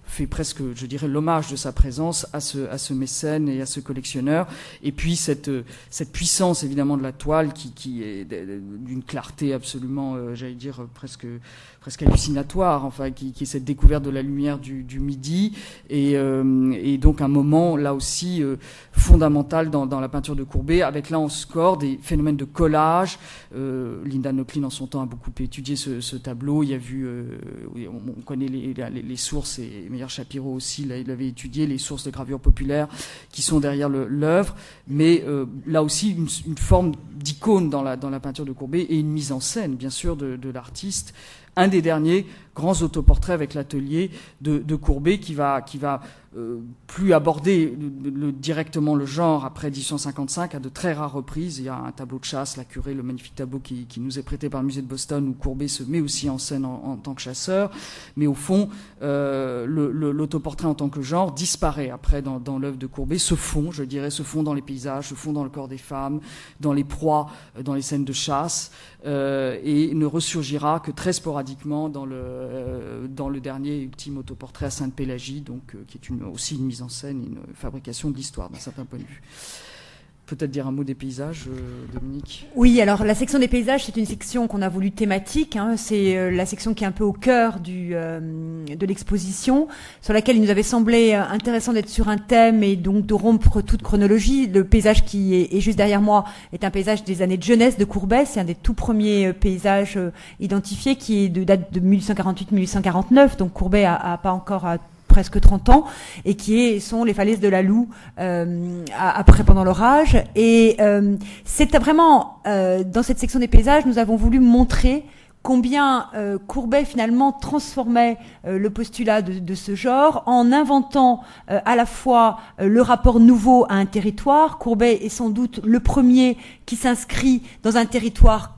fait presque, je dirais, l'hommage de sa présence à ce, à ce mécène et à ce collectionneur. Et puis cette, cette puissance évidemment de la toile qui, qui est d'une clarté absolument, j'allais dire presque presque presque hallucinatoire, enfin, qui, qui, est cette découverte de la lumière du, du midi, et, euh, et, donc un moment là aussi euh, fondamental dans, dans, la peinture de Courbet, avec là en score des phénomènes de collage. Euh, Linda Nochlin en son temps a beaucoup étudié ce, ce tableau. Il y a vu, euh, on, on, connaît les, les, sources et Meilleur Shapiro aussi, là, il avait étudié les sources de gravure populaire qui sont derrière l'œuvre, mais euh, là aussi une, une forme d'icône dans la, dans la peinture de Courbet et une mise en scène, bien sûr, de, de l'artiste un des derniers grands autoportraits avec l'atelier de, Courbet qui va, va euh, plus aborder directement le genre après 1855 à de très rares reprises. Il y a un tableau de chasse, La Curée, le magnifique tableau qui, nous est prêté par le musée de Boston où Courbet se met aussi en scène en, en tant que chasseur. Mais au fond, euh, l'autoportrait en tant que genre disparaît après dans, dans l'œuvre de Courbet, se fond, je dirais, se fond dans les paysages, se fond dans le corps des femmes, dans les proies, euh, dans les scènes de chasse, euh, et ne ressurgira que très sporadiquement dans le, euh, dans le dernier ultime autoportrait à Sainte-Pélagie, donc euh, qui est aussi une mise en scène, une fabrication de l'histoire d'un certain point de vue peut-être dire un mot des paysages, euh, Dominique Oui, alors la section des paysages, c'est une section qu'on a voulu thématique. Hein, c'est euh, la section qui est un peu au cœur euh, de l'exposition, sur laquelle il nous avait semblé intéressant d'être sur un thème et donc de rompre toute chronologie. Le paysage qui est, juste derrière moi est un paysage des années de jeunesse de Courbet. C'est un des tout premiers paysages identifiés qui est de date de 1848-1849. Donc Courbet a, pas encore presque 30 ans et qui sont les falaises de la Loue euh, après pendant l'orage. Et euh, c'est vraiment euh, dans cette section des paysages, nous avons voulu montrer combien euh, Courbet finalement transformait le postulat de, de, ce genre en inventant à la fois le rapport nouveau à un territoire. Courbet est sans doute le premier qui s'inscrit dans un territoire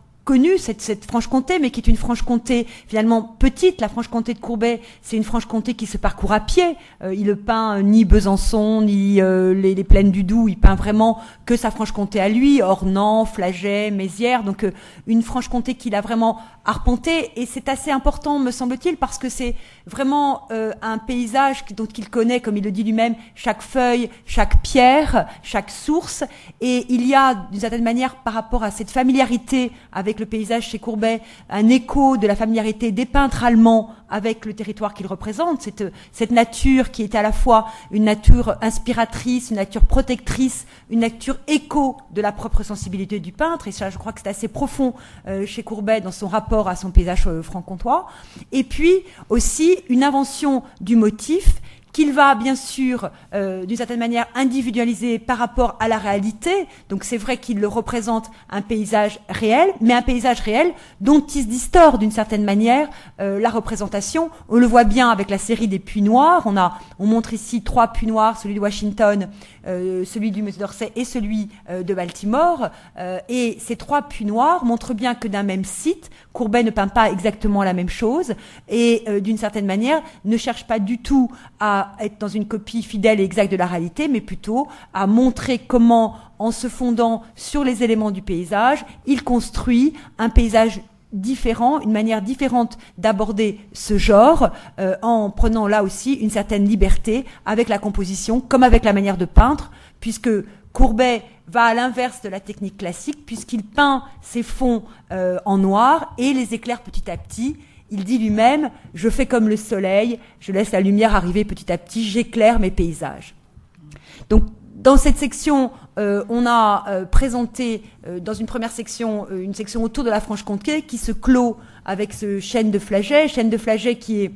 cette, Franche-Comté, mais qui est une Franche-Comté finalement petite. La Franche-Comté de Courbet, c'est une Franche-Comté qui se parcourt à pied. Euh, il ne peint euh, ni Besançon, ni euh, les, plaines du Doubs. Il peint vraiment que sa Franche-Comté à lui, Ornans, Flaget, Mézières. Donc une Franche-Comté qu'il a vraiment arpenté. Et c'est assez important, me semble-t-il, parce que c'est vraiment un paysage dont il connaît, comme il le dit lui-même, chaque feuille, chaque pierre, chaque source. Et il y a, d'une certaine manière, par rapport à cette familiarité avec le paysage chez Courbet, un écho de la familiarité des peintres allemands avec le territoire qu'ils représentent, cette, nature qui est à la fois une nature inspiratrice, une nature protectrice, une nature écho de la propre sensibilité du peintre, et ça je crois que c'est assez profond euh, chez Courbet dans son rapport à son paysage euh, franc-comtois, et puis aussi une invention du motif qu'il va bien sûr euh, d'une certaine manière individualiser par rapport à la réalité. Donc c'est vrai qu'il représente un paysage réel, mais un paysage réel dont il se distord d'une certaine manière euh, la représentation. On le voit bien avec la série des puits noirs. On a, on montre ici trois puits noirs, celui de Washington, euh, celui du musée d'Orsay et celui de Baltimore. Et ces trois puits noirs montrent bien que d'un même site, Courbet ne peint pas exactement la même chose et euh, d'une certaine manière ne cherche pas du tout à être dans une copie fidèle et exacte de la réalité, mais plutôt à montrer comment, en se fondant sur les éléments du paysage, il construit un paysage différent, une manière différente d'aborder ce genre, euh, en prenant là aussi une certaine liberté avec la composition, comme avec la manière de peindre, puisque Courbet va à l'inverse de la technique classique, puisqu'il peint ses fonds euh, en noir et les éclaire petit à petit. Il dit lui-même, je fais comme le soleil, je laisse la lumière arriver petit à petit, j'éclaire mes paysages. Donc Dans cette section, euh, on a euh, présenté dans une première section une section autour de la Franche-Comté qui se clôt avec ce chêne de Flaget, chêne de Flaget qui est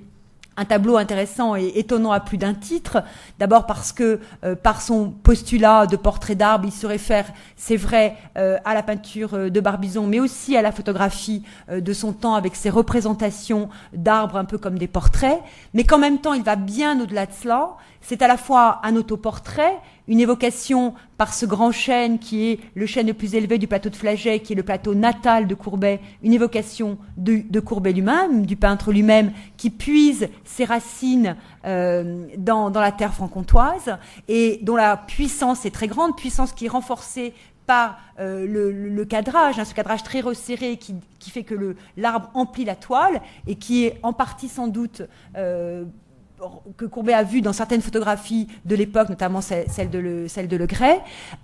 un tableau intéressant et étonnant à plus d'un titre. D'abord parce que euh, par son postulat de portrait d'arbre, il se réfère, c'est vrai, euh, à la peinture euh, de Barbizon, mais aussi à la photographie de son temps avec ses représentations d'arbres un peu comme des portraits, mais qu'en même temps il va bien au-delà de cela. C'est à la fois un autoportrait, une évocation par ce grand chêne qui est le chêne le plus élevé du plateau de Flaget, qui est le plateau natal de Courbet, une évocation de, Courbet lui-même, du peintre lui-même, qui puise ses racines euh, dans, la terre franc-comtoise et dont la puissance est très grande, puissance qui est renforcée par euh, le, cadrage, hein, ce cadrage très resserré qui, fait que l'arbre emplit la toile et qui est en partie sans doute euh, que Courbet a vu dans certaines photographies de l'époque, notamment celle de, le, celle de.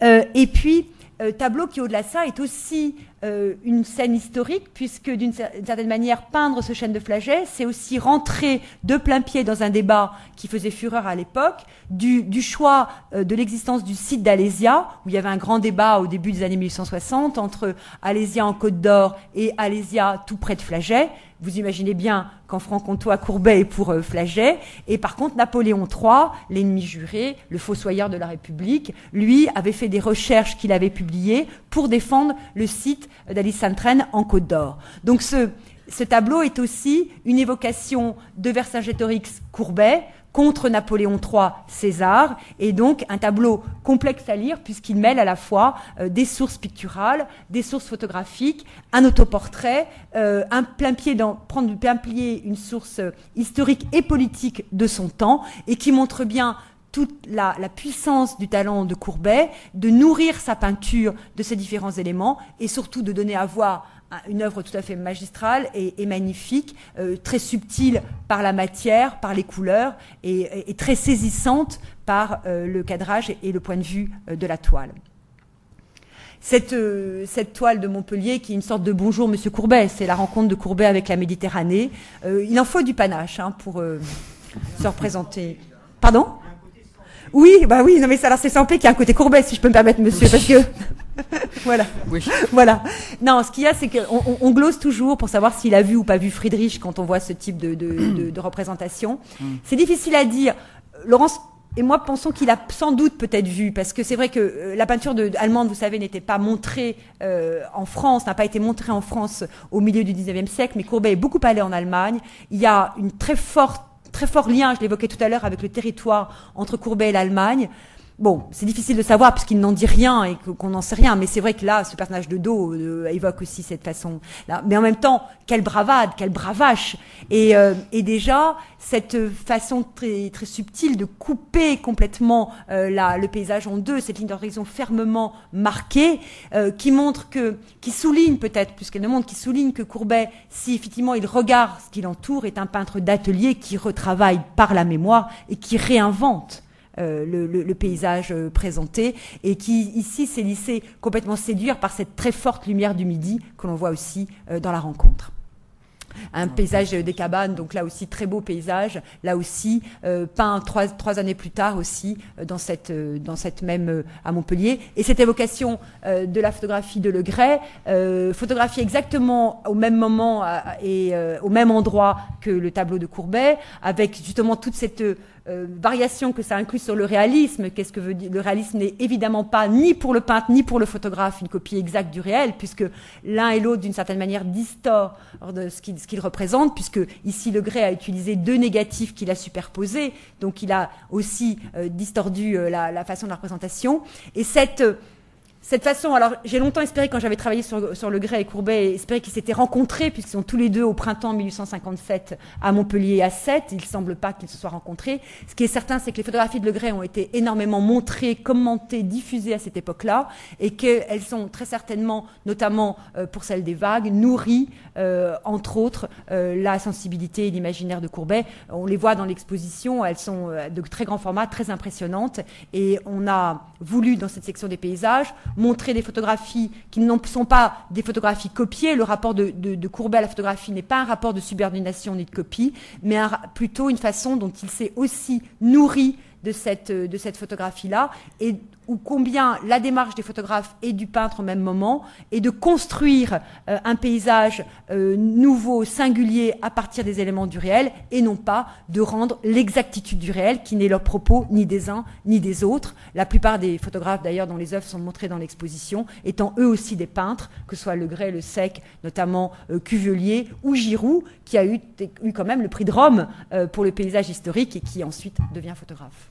Euh, et puis, euh, tableau qui, au-delà de ça, est aussi euh, une scène historique, puisque d'une certaine manière, peindre ce chêne de Flaget, c'est aussi rentrer de plein pied dans un débat qui faisait fureur à l'époque, du, du, choix de l'existence du site d'Alésia, où il y avait un grand débat au début des années 1860 entre Alésia en Côte d'Or et Alésia tout près de Flaget. Vous imaginez bien qu'en franc-comtois, Courbet est pour euh, Flaget. Et par contre, Napoléon III, l'ennemi juré, le fossoyeur de la République, lui avait fait des recherches qu'il avait publiées pour défendre le site d'Alice Sainte-Reine en Côte d'Or. Donc ce, ce tableau est aussi une évocation de Vercingétorix Courbet, contre Napoléon III César, et donc un tableau complexe à lire puisqu'il mêle à la fois euh, des sources picturales, des sources photographiques, un autoportrait, euh, un plein pied dans, prendre plein pied une source euh, historique et politique de son temps, et qui montre bien toute la, puissance du talent de Courbet, de nourrir sa peinture de ces différents éléments, et surtout de donner à voir une œuvre tout à fait magistrale et, magnifique, euh, très subtile par la matière, par les couleurs, et, très saisissante par euh, le cadrage et, le point de vue euh, de la toile. Cette, cette, toile de Montpellier qui est une sorte de bonjour Monsieur Courbet, c'est la rencontre de Courbet avec la Méditerranée. il en faut du panache hein, pour se représenter. Pardon? Oui, bah oui, non mais ça, alors c'est sans qui a un côté courbet, si je peux me permettre, monsieur, parce que <laughs> voilà, oui. voilà. Non, ce qu'il y a, c'est qu'on on, on, glose toujours pour savoir s'il a vu ou pas vu Friedrich quand on voit ce type de, de, de, représentation. Mm. C'est difficile à dire. Laurence et moi pensons qu'il a sans doute peut-être vu, parce que c'est vrai que euh, la peinture de, allemande, vous savez, n'était pas montrée euh, en France, n'a pas été montrée en France au milieu du 19e siècle, mais Courbet est beaucoup allé en Allemagne. Il y a une très forte très fort lien, je l'évoquais tout à l'heure, avec le territoire entre Courbet et l'Allemagne. Bon, c'est difficile de savoir puisqu'il n'en dit rien et qu'on n'en sait rien, mais c'est vrai que là, ce personnage de dos euh, évoque aussi cette façon-là. Mais en même temps, quelle bravade, quelle bravache Et, euh, et déjà, cette façon très, très subtile de couper complètement euh, le paysage en deux, cette ligne d'horizon fermement marquée, qui montre que, qui souligne peut-être, puisqu'elle ne montre, qui souligne que Courbet, si effectivement il regarde ce qui l'entoure, est un peintre d'atelier qui retravaille par la mémoire et qui réinvente euh, le, paysage euh, présenté et qui ici s'est laissé complètement séduire par cette très forte lumière du midi que l'on voit aussi euh, dans la rencontre. Un paysage des cabanes, donc là aussi très beau paysage, là aussi peint trois, trois, années plus tard aussi dans cette dans cette même à Montpellier. Et cette évocation de la photographie de Le Gray, photographiée exactement au même moment et au même endroit que le tableau de Courbet, avec justement toute cette euh, variation que ça inclut sur le réalisme. Qu'est-ce que veut dire Le réalisme n'est évidemment pas ni pour le peintre ni pour le photographe une copie exacte du réel, puisque l'un et l'autre, d'une certaine manière, distordent de ce qu'il représente, puisque ici le Gray a utilisé deux négatifs qu'il a superposés, donc il a aussi euh, distordu euh, la, la, façon de la représentation. Et cette cette façon, alors j'ai longtemps espéré quand j'avais travaillé sur, sur, Le Gray et Courbet, espéré qu'ils s'étaient rencontrés puisqu'ils sont tous les deux au printemps 1857 à Montpellier à Sète. Il ne semble pas qu'ils se soient rencontrés. Ce qui est certain, c'est que les photographies de Le Gray ont été énormément montrées, commentées, diffusées à cette époque-là et qu'elles sont très certainement, notamment euh, pour celle des vagues, nourries, euh, entre autres, euh, la sensibilité et l'imaginaire de Courbet. On les voit dans l'exposition, elles sont de très grand format, très impressionnantes et on a voulu dans cette section des paysages montrer des photographies qui ne sont pas des photographies copiées. Le rapport de, Courbet à la photographie n'est pas un rapport de subordination ni de copie, mais plutôt une façon dont il s'est aussi nourri de cette, photographie-là ou combien la démarche des photographes et du peintre au même moment est de construire euh, un paysage euh, nouveau, singulier à partir des éléments du réel et non pas de rendre l'exactitude du réel qui n'est leur propos ni des uns ni des autres. La plupart des photographes d'ailleurs dont les œuvres sont montrées dans l'exposition étant eux aussi des peintres, que ce soit Le Gray, Le Sec, notamment euh, Cuvelier ou Giroud qui a eu, eu, quand même le prix de Rome pour le paysage historique et qui ensuite devient photographe.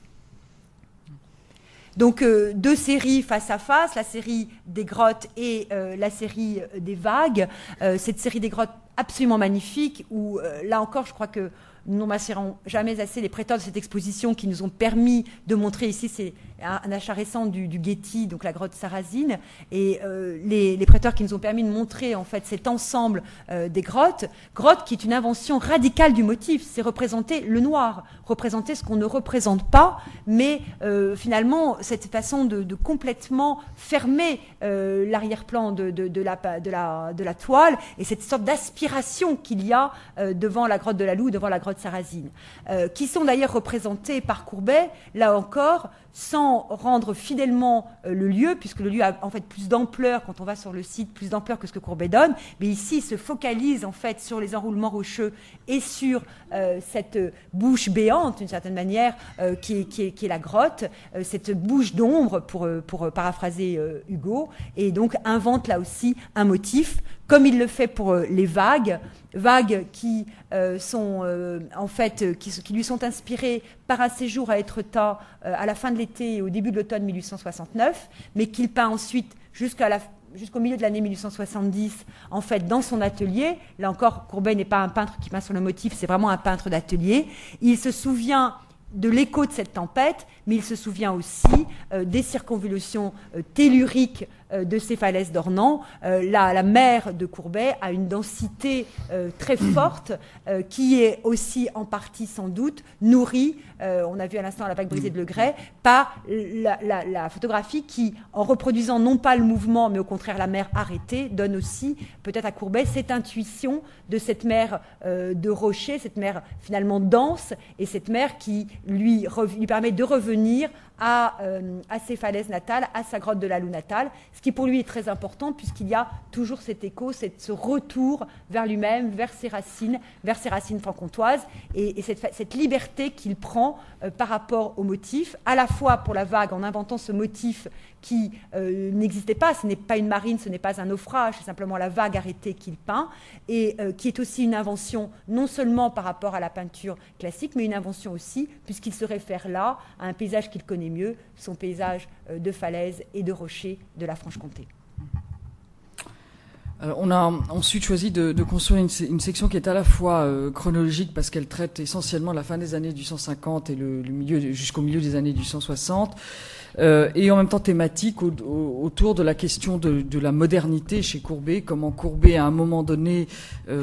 Donc euh, deux séries face à face, la série des grottes et euh, la série des vagues. Euh, cette série des grottes absolument magnifique où là encore je crois que nous n'embrassierons jamais assez les prêteurs de cette exposition qui nous ont permis de montrer ici, c'est un, achat récent du, Getty, donc la grotte Sarrazine, et euh, les, prêteurs qui nous ont permis de montrer en fait cet ensemble euh, des grottes, grotte qui est une invention radicale du motif, c'est représenter le noir, représenter ce qu'on ne représente pas, mais euh, finalement cette façon de, complètement fermer l'arrière-plan de, de, la, de, la, de la toile et cette sorte d'aspiration qu'il y a devant la grotte de la Loue, devant la grotte Sarrazine, qui sont d'ailleurs représentés par Courbet, là encore, sans rendre fidèlement euh, le lieu, puisque le lieu a en fait plus d'ampleur quand on va sur le site, plus d'ampleur que ce que Courbet donne. Mais ici, il se focalise en fait sur les enroulements rocheux et sur euh, cette bouche béante, d'une certaine manière, euh, qui, est, la grotte, cette bouche d'ombre, pour, pour paraphraser Hugo, et donc invente là aussi un motif, comme il le fait pour les vagues vagues qui euh, euh, euh, qui, lui sont inspirées par un séjour à Etretat à la fin de l'été et au début de l'automne 1869, mais qu'il peint ensuite jusqu'à la jusqu'au milieu de l'année 1870, en fait, dans son atelier. Là encore, Courbet n'est pas un peintre qui peint sur le motif, c'est vraiment un peintre d'atelier. Il se souvient de l'écho de cette tempête, mais il se souvient aussi des circonvolutions telluriques euh, de ces falaises d'Ornans. Euh, la, mer de Courbet a une densité euh, très forte qui est aussi en partie sans doute nourrie, on a vu à l'instant la vague brisée de Le Gray, par la, photographie qui, en reproduisant non pas le mouvement, mais au contraire la mer arrêtée, donne aussi peut-être à Courbet cette intuition de cette mer de rochers, cette mer finalement dense, et cette mer qui lui permet de revenir à, ses falaises natales, à sa grotte de la Loue natale, ce qui pour lui est très important puisqu'il y a toujours cet écho, ce retour vers lui-même, vers ses racines, vers ses racines franc-comtoises, et, cette, liberté qu'il prend euh, par rapport au motif, à la fois pour la vague en inventant ce motif qui euh, n'existait pas, ce n'est pas une marine, ce n'est pas un naufrage, c'est simplement la vague arrêtée qu'il peint, et euh, qui est aussi une invention non seulement par rapport à la peinture classique, mais une invention aussi, puisqu'il se réfère là à un paysage qu'il connaît mieux, son paysage de falaises et de rochers de la Franche-Comté. Euh, on a ensuite choisi de, construire une, section qui est à la fois euh, chronologique parce qu'elle traite essentiellement la fin des années du 150 et le, milieu jusqu'au milieu des années du 160 euh, et en même temps thématique autour de la question de, la modernité chez Courbet, comment Courbet à un moment donné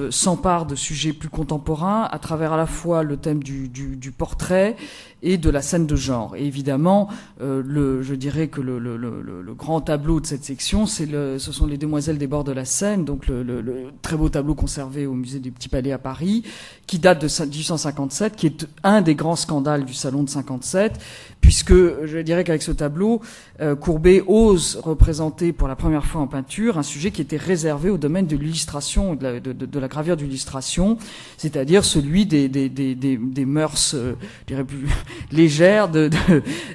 s'empare de sujets plus contemporains à travers à la fois le thème du, du portrait et de la scène de genre. Et évidemment, euh, le, je dirais que le, le, le, grand tableau de cette section, c'est ce sont les demoiselles des bords de la Seine, donc le, très beau tableau conservé au musée du Petit Palais à Paris, qui date de 1857, qui est un des grands scandales du salon de 57, puisque je dirais qu'avec ce tableau, euh, Courbet ose représenter pour la première fois en peinture un sujet qui était réservé au domaine de l'illustration, de la, de, de, la gravure d'illustration, c'est-à-dire celui des, des, des, des, mœurs, euh, je dirais plus légères, de,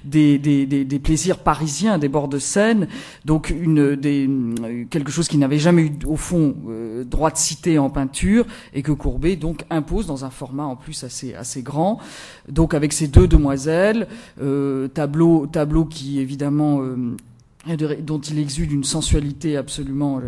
des, plaisirs parisiens des bords de Seine, donc une, quelque chose qui n'avait jamais eu au fond euh, droit de citer en peinture et que Courbet donc impose dans un format en plus assez assez grand. Donc avec ces deux demoiselles, euh, tableau tableau qui évidemment euh, dont il exude une sensualité absolument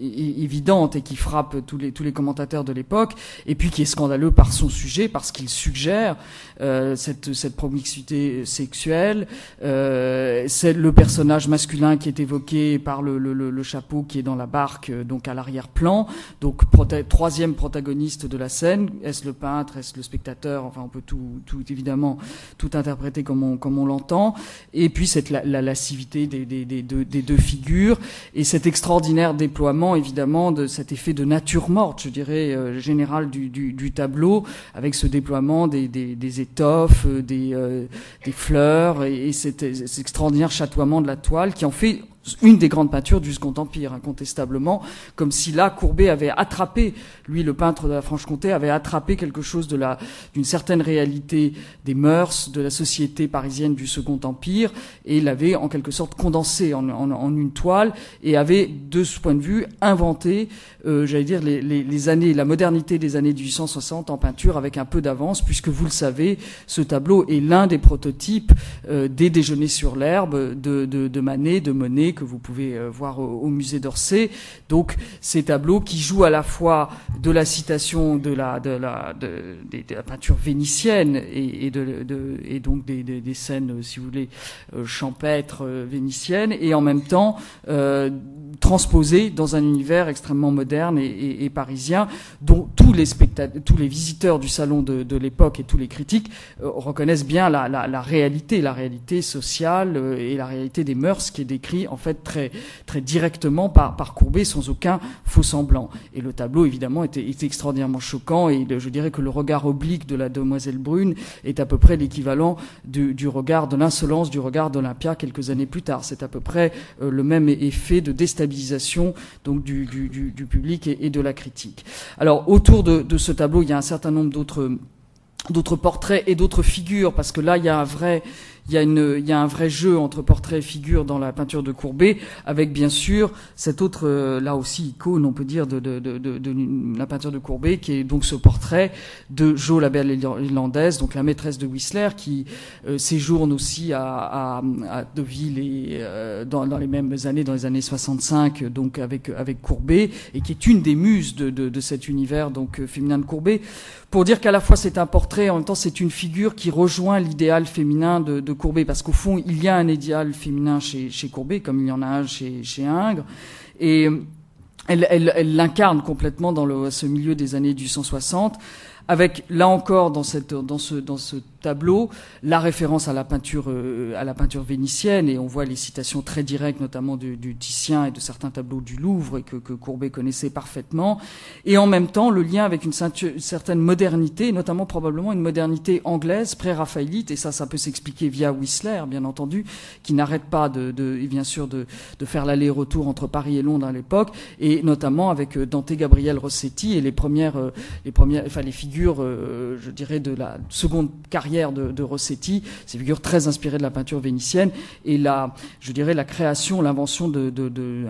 évidente et qui frappe tous les tous les commentateurs de l'époque, et puis qui est scandaleux par son sujet parce qu'il suggère cette cette promiscuité sexuelle. Euh, c'est le personnage masculin qui est évoqué par le, le, le, chapeau qui est dans la barque, euh, donc à l'arrière-plan. Donc troisième protagoniste de la scène. Est-ce le peintre Est-ce le spectateur Enfin, on peut tout tout évidemment tout interpréter comme on comme on l'entend. Et puis cette la, la lascivité des des, deux, figures, et cet extraordinaire déploiement, évidemment, de cet effet de nature morte, je dirais, euh, général du, tableau, avec ce déploiement des, étoffes, des, fleurs, et, cet, cet extraordinaire chatoiement de la toile qui en fait une des grandes peintures du Second Empire, incontestablement, comme si là Courbet avait attrapé, lui le peintre de la Franche-Comté, avait attrapé quelque chose d'une certaine réalité des mœurs, de la société parisienne du Second Empire, et l'avait en quelque sorte condensé en, une toile, et avait, de ce point de vue, inventé, euh, j'allais dire, les, années, la modernité des années 1860 en peinture avec un peu d'avance, puisque vous le savez, ce tableau est l'un des prototypes euh, des déjeuners sur l'herbe de Manet, de Monet, que vous pouvez euh, voir au, musée d'Orsay. Donc ces tableaux qui jouent à la fois de la citation de la, de la, de, la peinture vénitienne et, de, et donc des, des, scènes, si vous voulez, euh, champêtres euh, vénitiennes, et en même temps euh, dans un univers extrêmement moderne et, et, parisien, dont tous les tous les visiteurs du salon de, l'époque et tous les critiques reconnaissent bien la, la, la, réalité, la réalité sociale et la réalité des mœurs qui est décrit en fait très, très directement par, par Courbet sans aucun faux semblant. Et le tableau, évidemment, était, était extraordinairement choquant et je dirais que le regard oblique de la demoiselle brune est à peu près l'équivalent du, regard de l'insolence du regard d'Olympia quelques années plus tard. C'est à peu près euh, le même effet de déstabilisation donc du, public et, de la critique. Alors autour de, ce tableau, il y a un certain nombre d'autres portraits et d'autres figures, parce que là, il y a un vrai, il y, a une, il y a un vrai jeu entre portrait et figure dans la peinture de Courbet, avec bien sûr cette autre, euh, là aussi, icône, on peut dire, de, de, de, de, la peinture de Courbet, qui est donc ce portrait de Jo, la belle irlandaise, donc la maîtresse de Whistler, qui euh, séjourne aussi à, à, à Deauville et, euh, dans, dans, les mêmes années, dans les années 65, donc avec, avec Courbet, et qui est une des muses de, de, de cet univers donc féminin de Courbet, pour dire qu'à la fois c'est un portrait, en même temps c'est une figure qui rejoint l'idéal féminin de, Courbet, parce qu'au fond, il y a un idéal féminin chez, Courbet, comme il y en a un chez, Ingres, et elle l'incarne complètement dans ce milieu des années du 160, avec là encore dans, cette, dans, ce, dans ce tableau, la référence à la peinture, euh, à la peinture vénitienne, et on voit les citations très directes, notamment du, du Titien et de certains tableaux du Louvre, et que, que, Courbet connaissait parfaitement, et en même temps le lien avec une, certaine modernité, notamment probablement une modernité anglaise, pré-raphaélite, et ça, ça peut s'expliquer via Whistler, bien entendu, qui n'arrête pas de, de, bien sûr, de, de faire l'aller-retour entre Paris et Londres à l'époque, et notamment avec euh, Dante Gabriel Rossetti et les premières, euh, les premières, enfin les figures, je dirais, de la seconde carrière de, Rossetti, ces figures très inspirées de la peinture vénitienne, et la, je dirais, la création, l'invention de,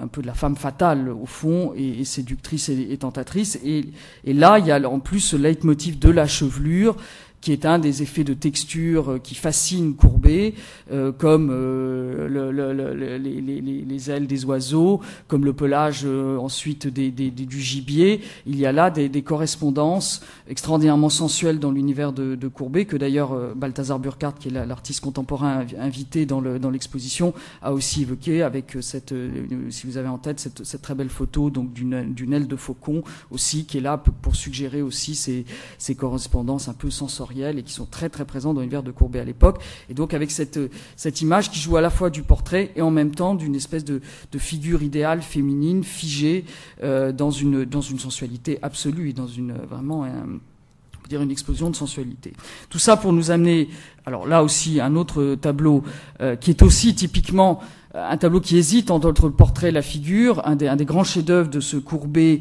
un peu de la femme fatale au fond, et, séductrice et, tentatrice. Et, et, là, il y a en plus ce leitmotiv de la chevelure qui est un des effets de texture euh, qui fascine Courbet, euh, comme euh, les, ailes des oiseaux, comme le pelage ensuite des, du gibier. Il y a là des, correspondances extraordinairement sensuelles dans l'univers de, Courbet, que d'ailleurs Balthazar Burkhardt, qui est l'artiste contemporain invité dans l'exposition, a aussi évoqué avec cette, si vous avez en tête, cette, cette très belle photo donc d'une aile de faucon aussi, qui est là pour suggérer aussi ces, ces correspondances un peu sensorielles et qui sont très très présents dans l'univers de Courbet à l'époque. Et donc avec cette, cette image qui joue à la fois du portrait et en même temps d'une espèce de, de, figure idéale féminine figée euh, dans, une, dans une sensualité absolue et dans une vraiment un, dire une explosion de sensualité. Tout ça pour nous amener, alors là aussi un autre tableau euh, qui est aussi typiquement euh, un tableau qui hésite entre le portrait et la figure, un des, un des grands chefs-d'œuvre de ce Courbet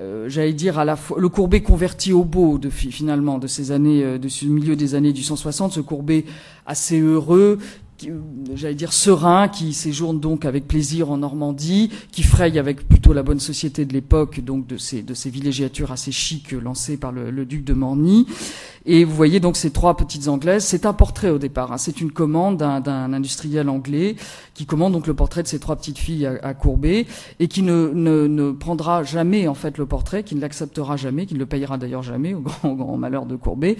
euh, j'allais dire à la fois le Courbet converti au beau de finalement de ces années euh, de ce milieu des années du 160 ce Courbet assez heureux j'allais dire serein, qui séjourne donc avec plaisir en Normandie, qui fraye avec plutôt la bonne société de l'époque, donc de ces, de ces villégiatures assez chics lancées par le, le duc de Morny. Et vous voyez donc ces trois petites anglaises. C'est un portrait au départ. Hein. C'est une commande d'un industriel anglais qui commande donc le portrait de ces trois petites filles à, à Courbet et qui ne, ne, ne, prendra jamais en fait le portrait, qui ne l'acceptera jamais, qui ne le payera d'ailleurs jamais au grand, grand malheur de Courbet,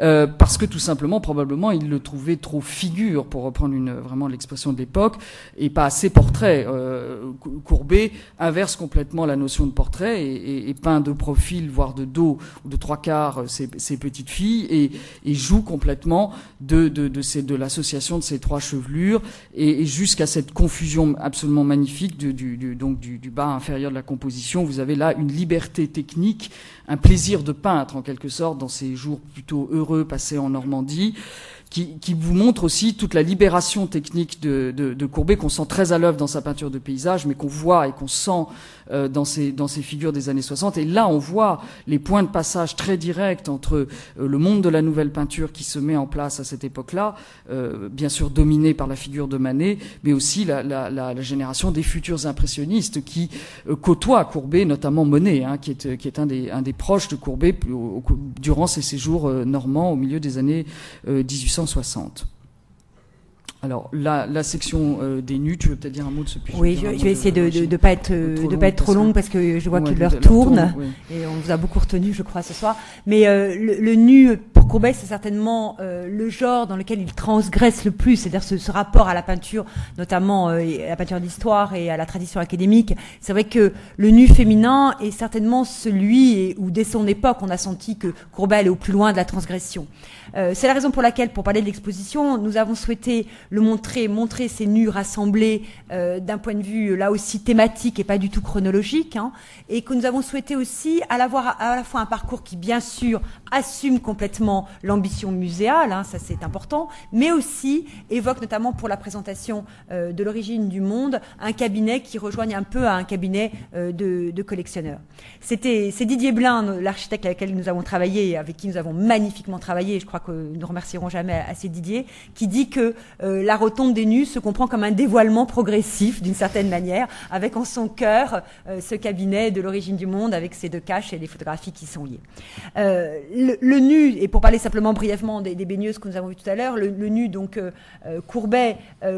euh, parce que tout simplement probablement il le trouvait trop figure pour reprendre vraiment l'expression de l'époque et pas assez portrait. Euh, Courbet inverse complètement la notion de portrait et, et, et, peint de profil, voire de dos ou de trois quarts ces, ces petites fille et, et joue complètement de, de, de, ces, de l'association de ces trois chevelures et, jusqu'à cette confusion absolument magnifique du, du, donc du, du, bas inférieur de la composition. Vous avez là une liberté technique, un plaisir de peintre en quelque sorte dans ces jours plutôt heureux passés en Normandie qui, vous montre aussi toute la libération technique de, de, Courbet qu'on sent très à l'œuvre dans sa peinture de paysage, mais qu'on voit et qu'on sent euh, dans, ses, dans ses figures des années 60. Et là, on voit les points de passage très directs entre euh, le monde de la nouvelle peinture qui se met en place à cette époque-là, euh, bien sûr dominé par la figure de Manet, mais aussi la, la, la, génération des futurs impressionnistes qui côtoient Courbet, notamment Monet, hein, qui est, qui est un, des, un des proches de Courbet durant ses séjours normands au milieu des années 1800 1960. Alors, la, la section euh, des nus, tu veux peut-être dire un mot de ce sujet Oui, je, vais essayer de ne pas être, de pas être trop longue parce que je vois qu'il leur tourne, et on vous a beaucoup retenu, je crois, ce soir. Mais euh, le, nu, pour Courbet, c'est certainement euh, le genre dans lequel il transgresse le plus, c'est-à-dire ce, ce, rapport à la peinture, notamment à la peinture d'histoire et à la tradition académique. C'est vrai que le nu féminin est certainement celui où, dès son époque, on a senti que Courbet allait au plus loin de la transgression. c'est la raison pour laquelle, pour parler de l'exposition, nous avons souhaité le montrer, montrer ces nus rassemblés euh, d'un point de vue là aussi thématique et pas du tout chronologique, hein, et que nous avons souhaité aussi à la, à la fois un parcours qui bien sûr assume complètement l'ambition muséale, hein, ça c'est important, mais aussi évoque notamment pour la présentation euh, de l'origine du monde un cabinet qui rejoigne un peu à un cabinet euh, de, collectionneurs. C'était c'est Didier Blin, l'architecte avec lequel nous avons travaillé, avec qui nous avons magnifiquement travaillé, je crois que nous ne remercierons jamais assez Didier, qui dit que la rotonde des nus se comprend comme un dévoilement progressif, d'une certaine manière, avec en son cœur euh, ce cabinet de l'origine du monde, avec ses deux caches et les photographies qui sont liées. Euh, le, nu, et pour parler simplement brièvement des, baigneuses que nous avons vues tout à l'heure, le, nu, donc euh, Courbet,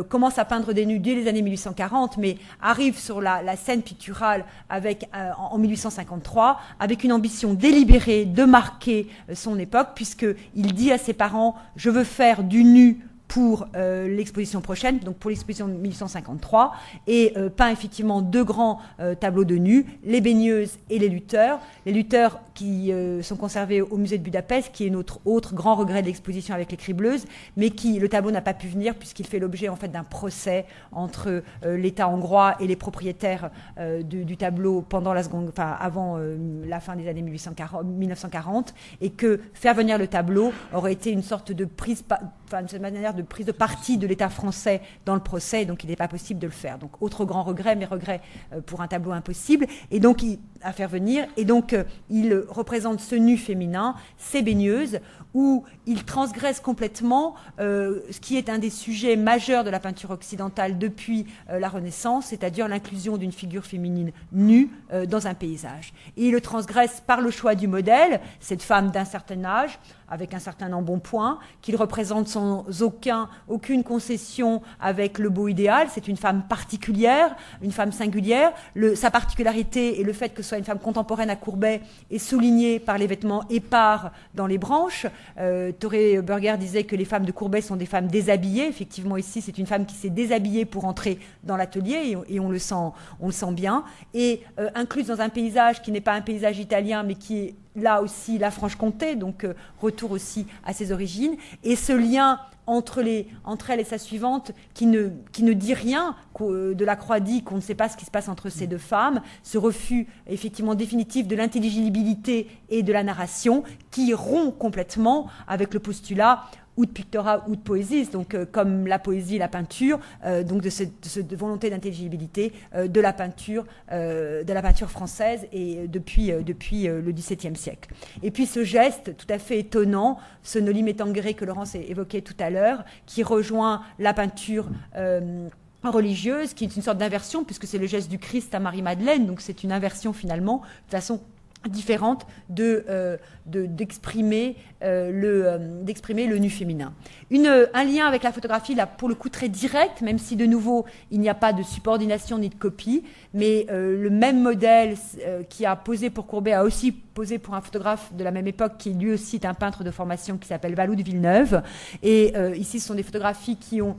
commence à peindre des nus dès les années 1840, mais arrive sur la, scène picturale avec, en 1853, avec une ambition délibérée de marquer son époque, puisqu'il dit à ses parents, je veux faire du nu pour euh, l'exposition prochaine, donc pour l'exposition de 1853, et euh, peint effectivement deux grands euh, tableaux de nus, les baigneuses et les lutteurs. Les lutteurs qui sont conservés au musée de Budapest, qui est notre autre grand regret de l'exposition avec les cribleuses, mais qui le tableau n'a pas pu venir puisqu'il fait l'objet en fait d'un procès entre l'État hongrois et les propriétaires du, du, tableau pendant la seconde, enfin avant la fin des années 1840, 1940, et que faire venir le tableau aurait été une sorte de prise, enfin cette manière de prise de parti de l'État français dans le procès, donc il n'est pas possible de le faire. Donc autre grand regret, mais regret euh, pour un tableau impossible, et donc à faire venir, et donc euh, il représente ce nu féminin, ces baigneuses, où il transgresse complètement euh, ce qui est un des sujets majeurs de la peinture occidentale depuis la Renaissance, c'est-à-dire l'inclusion d'une figure féminine nue dans un paysage. Et il le transgresse par le choix du modèle, cette femme d'un certain âge, avec un certain embonpoint, qu'il représente sans aucun, aucune concession avec le beau idéal. C'est une femme particulière, une femme singulière. Sa particularité et le fait que ce soit une femme contemporaine à Courbet est souligné par les vêtements épars dans les branches. Euh, Toré Burger disait que les femmes de Courbet sont des femmes déshabillées. Effectivement, ici, c'est une femme qui s'est déshabillée pour entrer dans l'atelier et, on, le sent, on le sent bien. Et euh, incluse dans un paysage qui n'est pas un paysage italien, mais qui est là aussi la Franche-Comté, donc euh, retour aussi à ses origines, et ce lien entre, elle et sa suivante qui ne, qui ne dit rien euh, de la croix dit qu'on ne sait pas ce qui se passe entre ces deux femmes, ce refus effectivement définitif de l'intelligibilité et de la narration qui rompt complètement avec le postulat ou de pictorat ou de poésie, donc euh, comme la poésie, la peinture, euh, donc de cette, volonté d'intelligibilité euh, de la peinture, de la peinture française et depuis depuis le XVIIe siècle. Et puis ce geste tout à fait étonnant, ce Noli Me Tangere que Laurence évoquait tout à l'heure, qui rejoint la peinture religieuse, qui est une sorte d'inversion, puisque c'est le geste du Christ à Marie-Madeleine, donc c'est une inversion finalement, de façon différente de euh, d'exprimer euh, le euh, d'exprimer le nu féminin. Un lien avec la photographie là pour le coup très direct, même si de nouveau il n'y a pas de subordination ni de copie, mais le même modèle qui a posé pour Courbet a aussi posé pour un photographe de la même époque qui lui aussi est un peintre de formation qui s'appelle Valou de Villeneuve. Et ici ce sont des photographies qui ont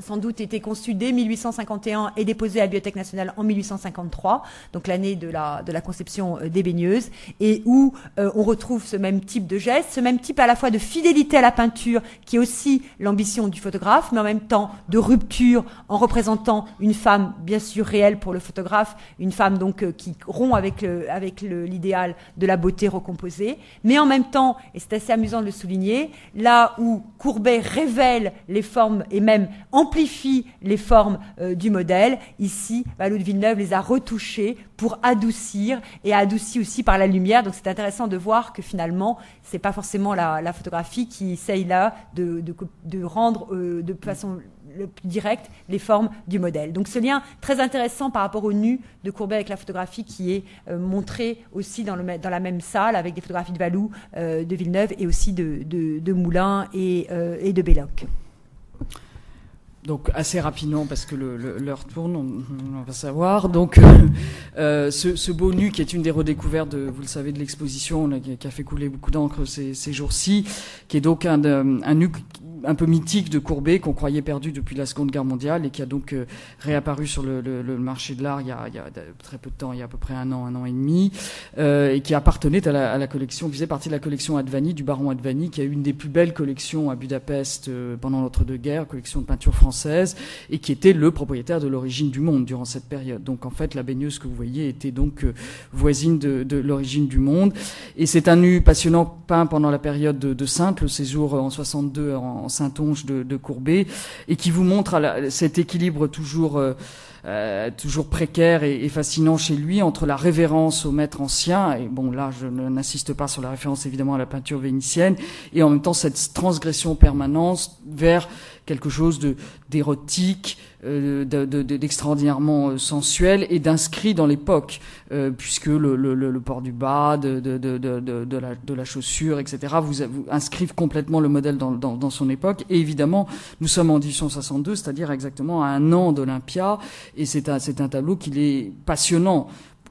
sans doute été conçu dès 1851 et déposé à la Bibliothèque nationale en 1853, donc l'année de la, de la conception euh, des baigneuses, et où euh, on retrouve ce même type de geste, ce même type à la fois de fidélité à la peinture, qui est aussi l'ambition du photographe, mais en même temps de rupture en représentant une femme bien sûr réelle pour le photographe, une femme donc euh, qui rompt avec le, avec l'idéal de la beauté recomposée, mais en même temps, et c'est assez amusant de le souligner, là où Courbet révèle les formes et même en amplifie les formes euh, du modèle. Ici, Valou de Villeneuve les a retouchées pour adoucir et adouci aussi par la lumière. Donc c'est intéressant de voir que finalement, c'est pas forcément la, photographie qui essaye là de, rendre euh, de façon le plus directe les formes du modèle. Donc ce lien très intéressant par rapport au nu de Courbet avec la photographie qui est euh, montré aussi dans, la même salle avec des photographies de Valou, de Villeneuve et aussi de, de Moulin et de Belloc. Donc assez rapidement parce que l'heure tourne, on, va savoir. Donc euh, <laughs> euh, ce, ce, beau nu qui est une des redécouvertes, de, vous le savez, de l'exposition, qui, a fait couler beaucoup d'encre ces, ces jours-ci, qui est donc un, un nu un peu mythique de Courbet qu'on croyait perdu depuis la Seconde Guerre mondiale et qui a donc euh, réapparu sur le, marché de l'art il, y a très peu de temps, il y a à peu près un an, un an et demi, euh, et qui appartenait à la, collection, qui faisait partie de la collection Advani, du baron Advani, qui a eu une des plus belles collections à Budapest euh, pendant l'entre-deux-guerres, collection de peinture française, et qui était le propriétaire de l'origine du monde durant cette période. Donc en fait, la baigneuse que vous voyez était donc voisine de, l'origine du monde. Et c'est un nu passionnant peint pendant la période de, de Sainte, le séjour en 62 en Saint-Onge de, Courbet, et qui vous montre cet équilibre toujours euh, euh, toujours précaire et, fascinant chez lui entre la révérence au maître ancien, et bon là je n'insiste pas sur la référence évidemment à la peinture vénitienne, et en même temps cette transgression permanente vers quelque chose de d'érotique, euh, d'extraordinairement euh, sensuel et d'inscrit dans l'époque, euh, puisque le, le, le, port du bas, de, de, de, la, de la chaussure, etc., vous, vous inscrivent complètement le modèle dans, dans, dans, son époque. Et évidemment, nous sommes en 1862, c'est-à-dire exactement à un an d'Olympia, et c'est un, un tableau qui est passionnant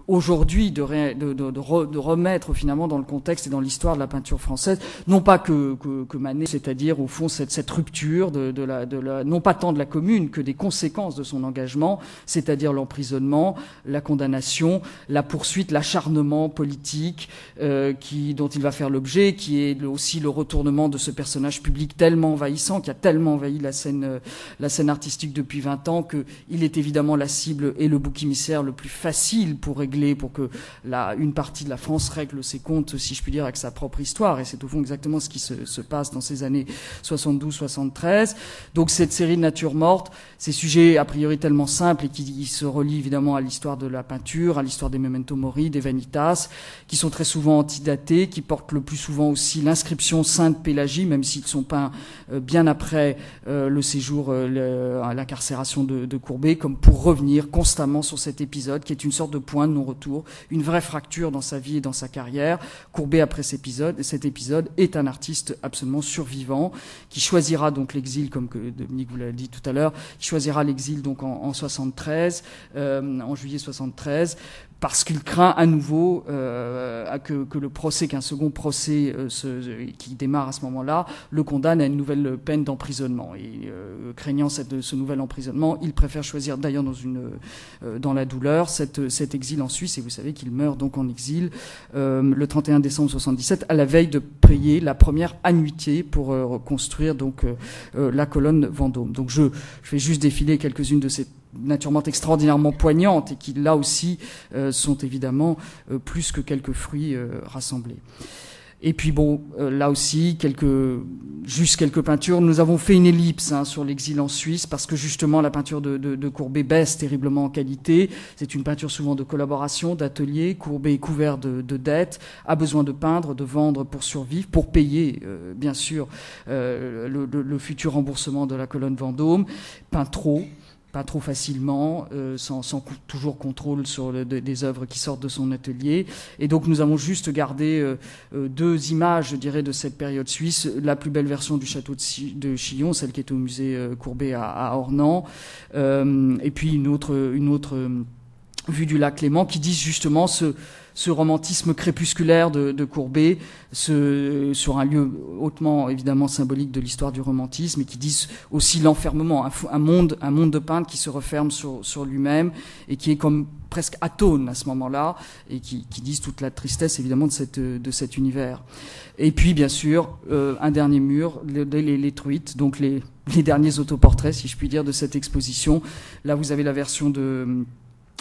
aujourd'hui de, de, de, de, remettre finalement dans le contexte et dans l'histoire de la peinture française, non pas que, que, que Manet, c'est-à-dire au fond cette, cette rupture de, de, la, de la, non pas tant de la commune que des conséquences de son engagement, c'est-à-dire l'emprisonnement, la condamnation, la poursuite, l'acharnement politique euh, qui, dont il va faire l'objet, qui est aussi le retournement de ce personnage public tellement envahissant, qui a tellement envahi la scène, euh, la scène artistique depuis 20 ans, qu'il est évidemment la cible et le bouc émissaire le plus facile pour régler pour que une partie de la France règle ses comptes, si je puis dire, avec sa propre histoire. Et c'est au fond exactement ce qui se, se passe dans ces années 72-73. Donc cette série de nature morte, ces sujets a priori tellement simples et qui se relient évidemment à l'histoire de la peinture, à l'histoire des memento mori, des vanitas, qui sont très souvent antidatés, qui portent le plus souvent aussi l'inscription Sainte Pélagie, même s'ils sont peints euh, bien après euh, le séjour, euh, l'incarcération de, de Courbet, comme pour revenir constamment sur cet épisode qui est une sorte de point de non retour, une vraie fracture dans sa vie et dans sa carrière. Courbet, après cet épisode, cet épisode est un artiste absolument survivant, qui choisira donc l'exil, comme que Dominique vous l'a dit tout à l'heure, qui choisira l'exil donc en, en 73, euh, en juillet 73, parce qu'il craint à nouveau euh, que, que, le procès, qu'un second procès euh, qui démarre à ce moment-là, le condamne à une nouvelle peine d'emprisonnement. Et euh, craignant cette, ce nouvel emprisonnement, il préfère choisir d'ailleurs dans, euh, dans la douleur cette, cet exil en Suisse. Et vous savez qu'il meurt donc en exil euh, le 31 décembre 77, à la veille de payer la première annuité pour reconstruire donc la colonne Vendôme. Donc je, je vais juste défiler quelques-unes de ces naturellement extraordinairement poignantes et qui là aussi euh, sont évidemment euh, plus que quelques fruits euh, rassemblés. Et puis bon, là aussi, quelques, juste quelques peintures. Nous avons fait une ellipse hein, sur l'exil en Suisse parce que justement la peinture de, de, de Courbet baisse terriblement en qualité. C'est une peinture souvent de collaboration, d'atelier. Courbet est couvert de, de, dettes, a besoin de peindre, de vendre pour survivre, pour payer bien sûr le, le, le, futur remboursement de la colonne Vendôme. Peint trop pas trop facilement, euh, sans, toujours contrôle sur le, des œuvres qui sortent de son atelier. Et donc nous avons juste gardé euh, euh, deux images, je dirais, de cette période suisse. La plus belle version du château de, de Chillon, celle qui est au musée Courbet à, Ornans, et puis une autre, vue du lac Léman, qui disent justement ce, ce romantisme crépusculaire de, de Courbet, ce, sur un lieu hautement évidemment symbolique de l'histoire du romantisme, et qui disent aussi l'enfermement, un, un, monde, un monde de peintre qui se referme sur, sur lui-même et qui est comme presque atone à ce moment-là, et qui, qui, disent toute la tristesse évidemment de, cette, de cet univers. Et puis bien sûr, euh, un dernier mur, les, les, les truites, donc les, les derniers autoportraits, si je puis dire, de cette exposition. Là, vous avez la version de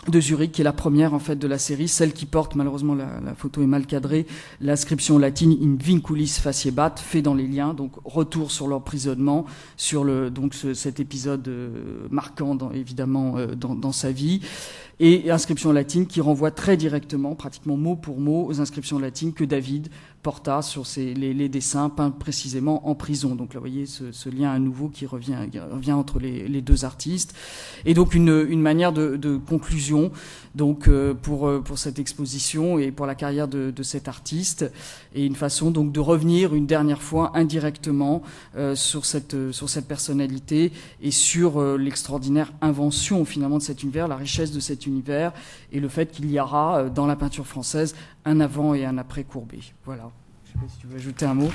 de Zurich, qui est la première en fait de la série, celle qui porte malheureusement la, photo est mal cadrée, l'inscription latine in vinculis faciebat, fait dans les liens, donc retour sur l'emprisonnement, sur le donc ce, cet épisode euh, marquant évidemment euh, dans, sa vie, et inscription latine qui renvoie très directement, pratiquement mot pour mot, aux inscriptions latines que David porta sur ces, les, les, dessins peints précisément en prison. Donc là, vous voyez ce, ce lien à nouveau qui revient, revient entre les, les, deux artistes. Et donc une, une manière de, de conclusion donc euh, pour, pour cette exposition et pour la carrière de, de, cet artiste. Et une façon donc de revenir une dernière fois indirectement euh, sur, cette, sur cette personnalité et sur euh, l'extraordinaire invention finalement de cet univers, la richesse de cet univers et le fait qu'il y aura dans la peinture française un avant et un après Courbet. Voilà. Je sais pas si tu veux ajouter un mot.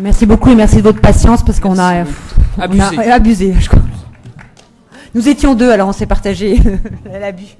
Merci beaucoup et merci de votre patience parce qu'on a, abusé. On a abusé je crois. Nous étions deux, alors on s'est partagé <laughs> l'abus.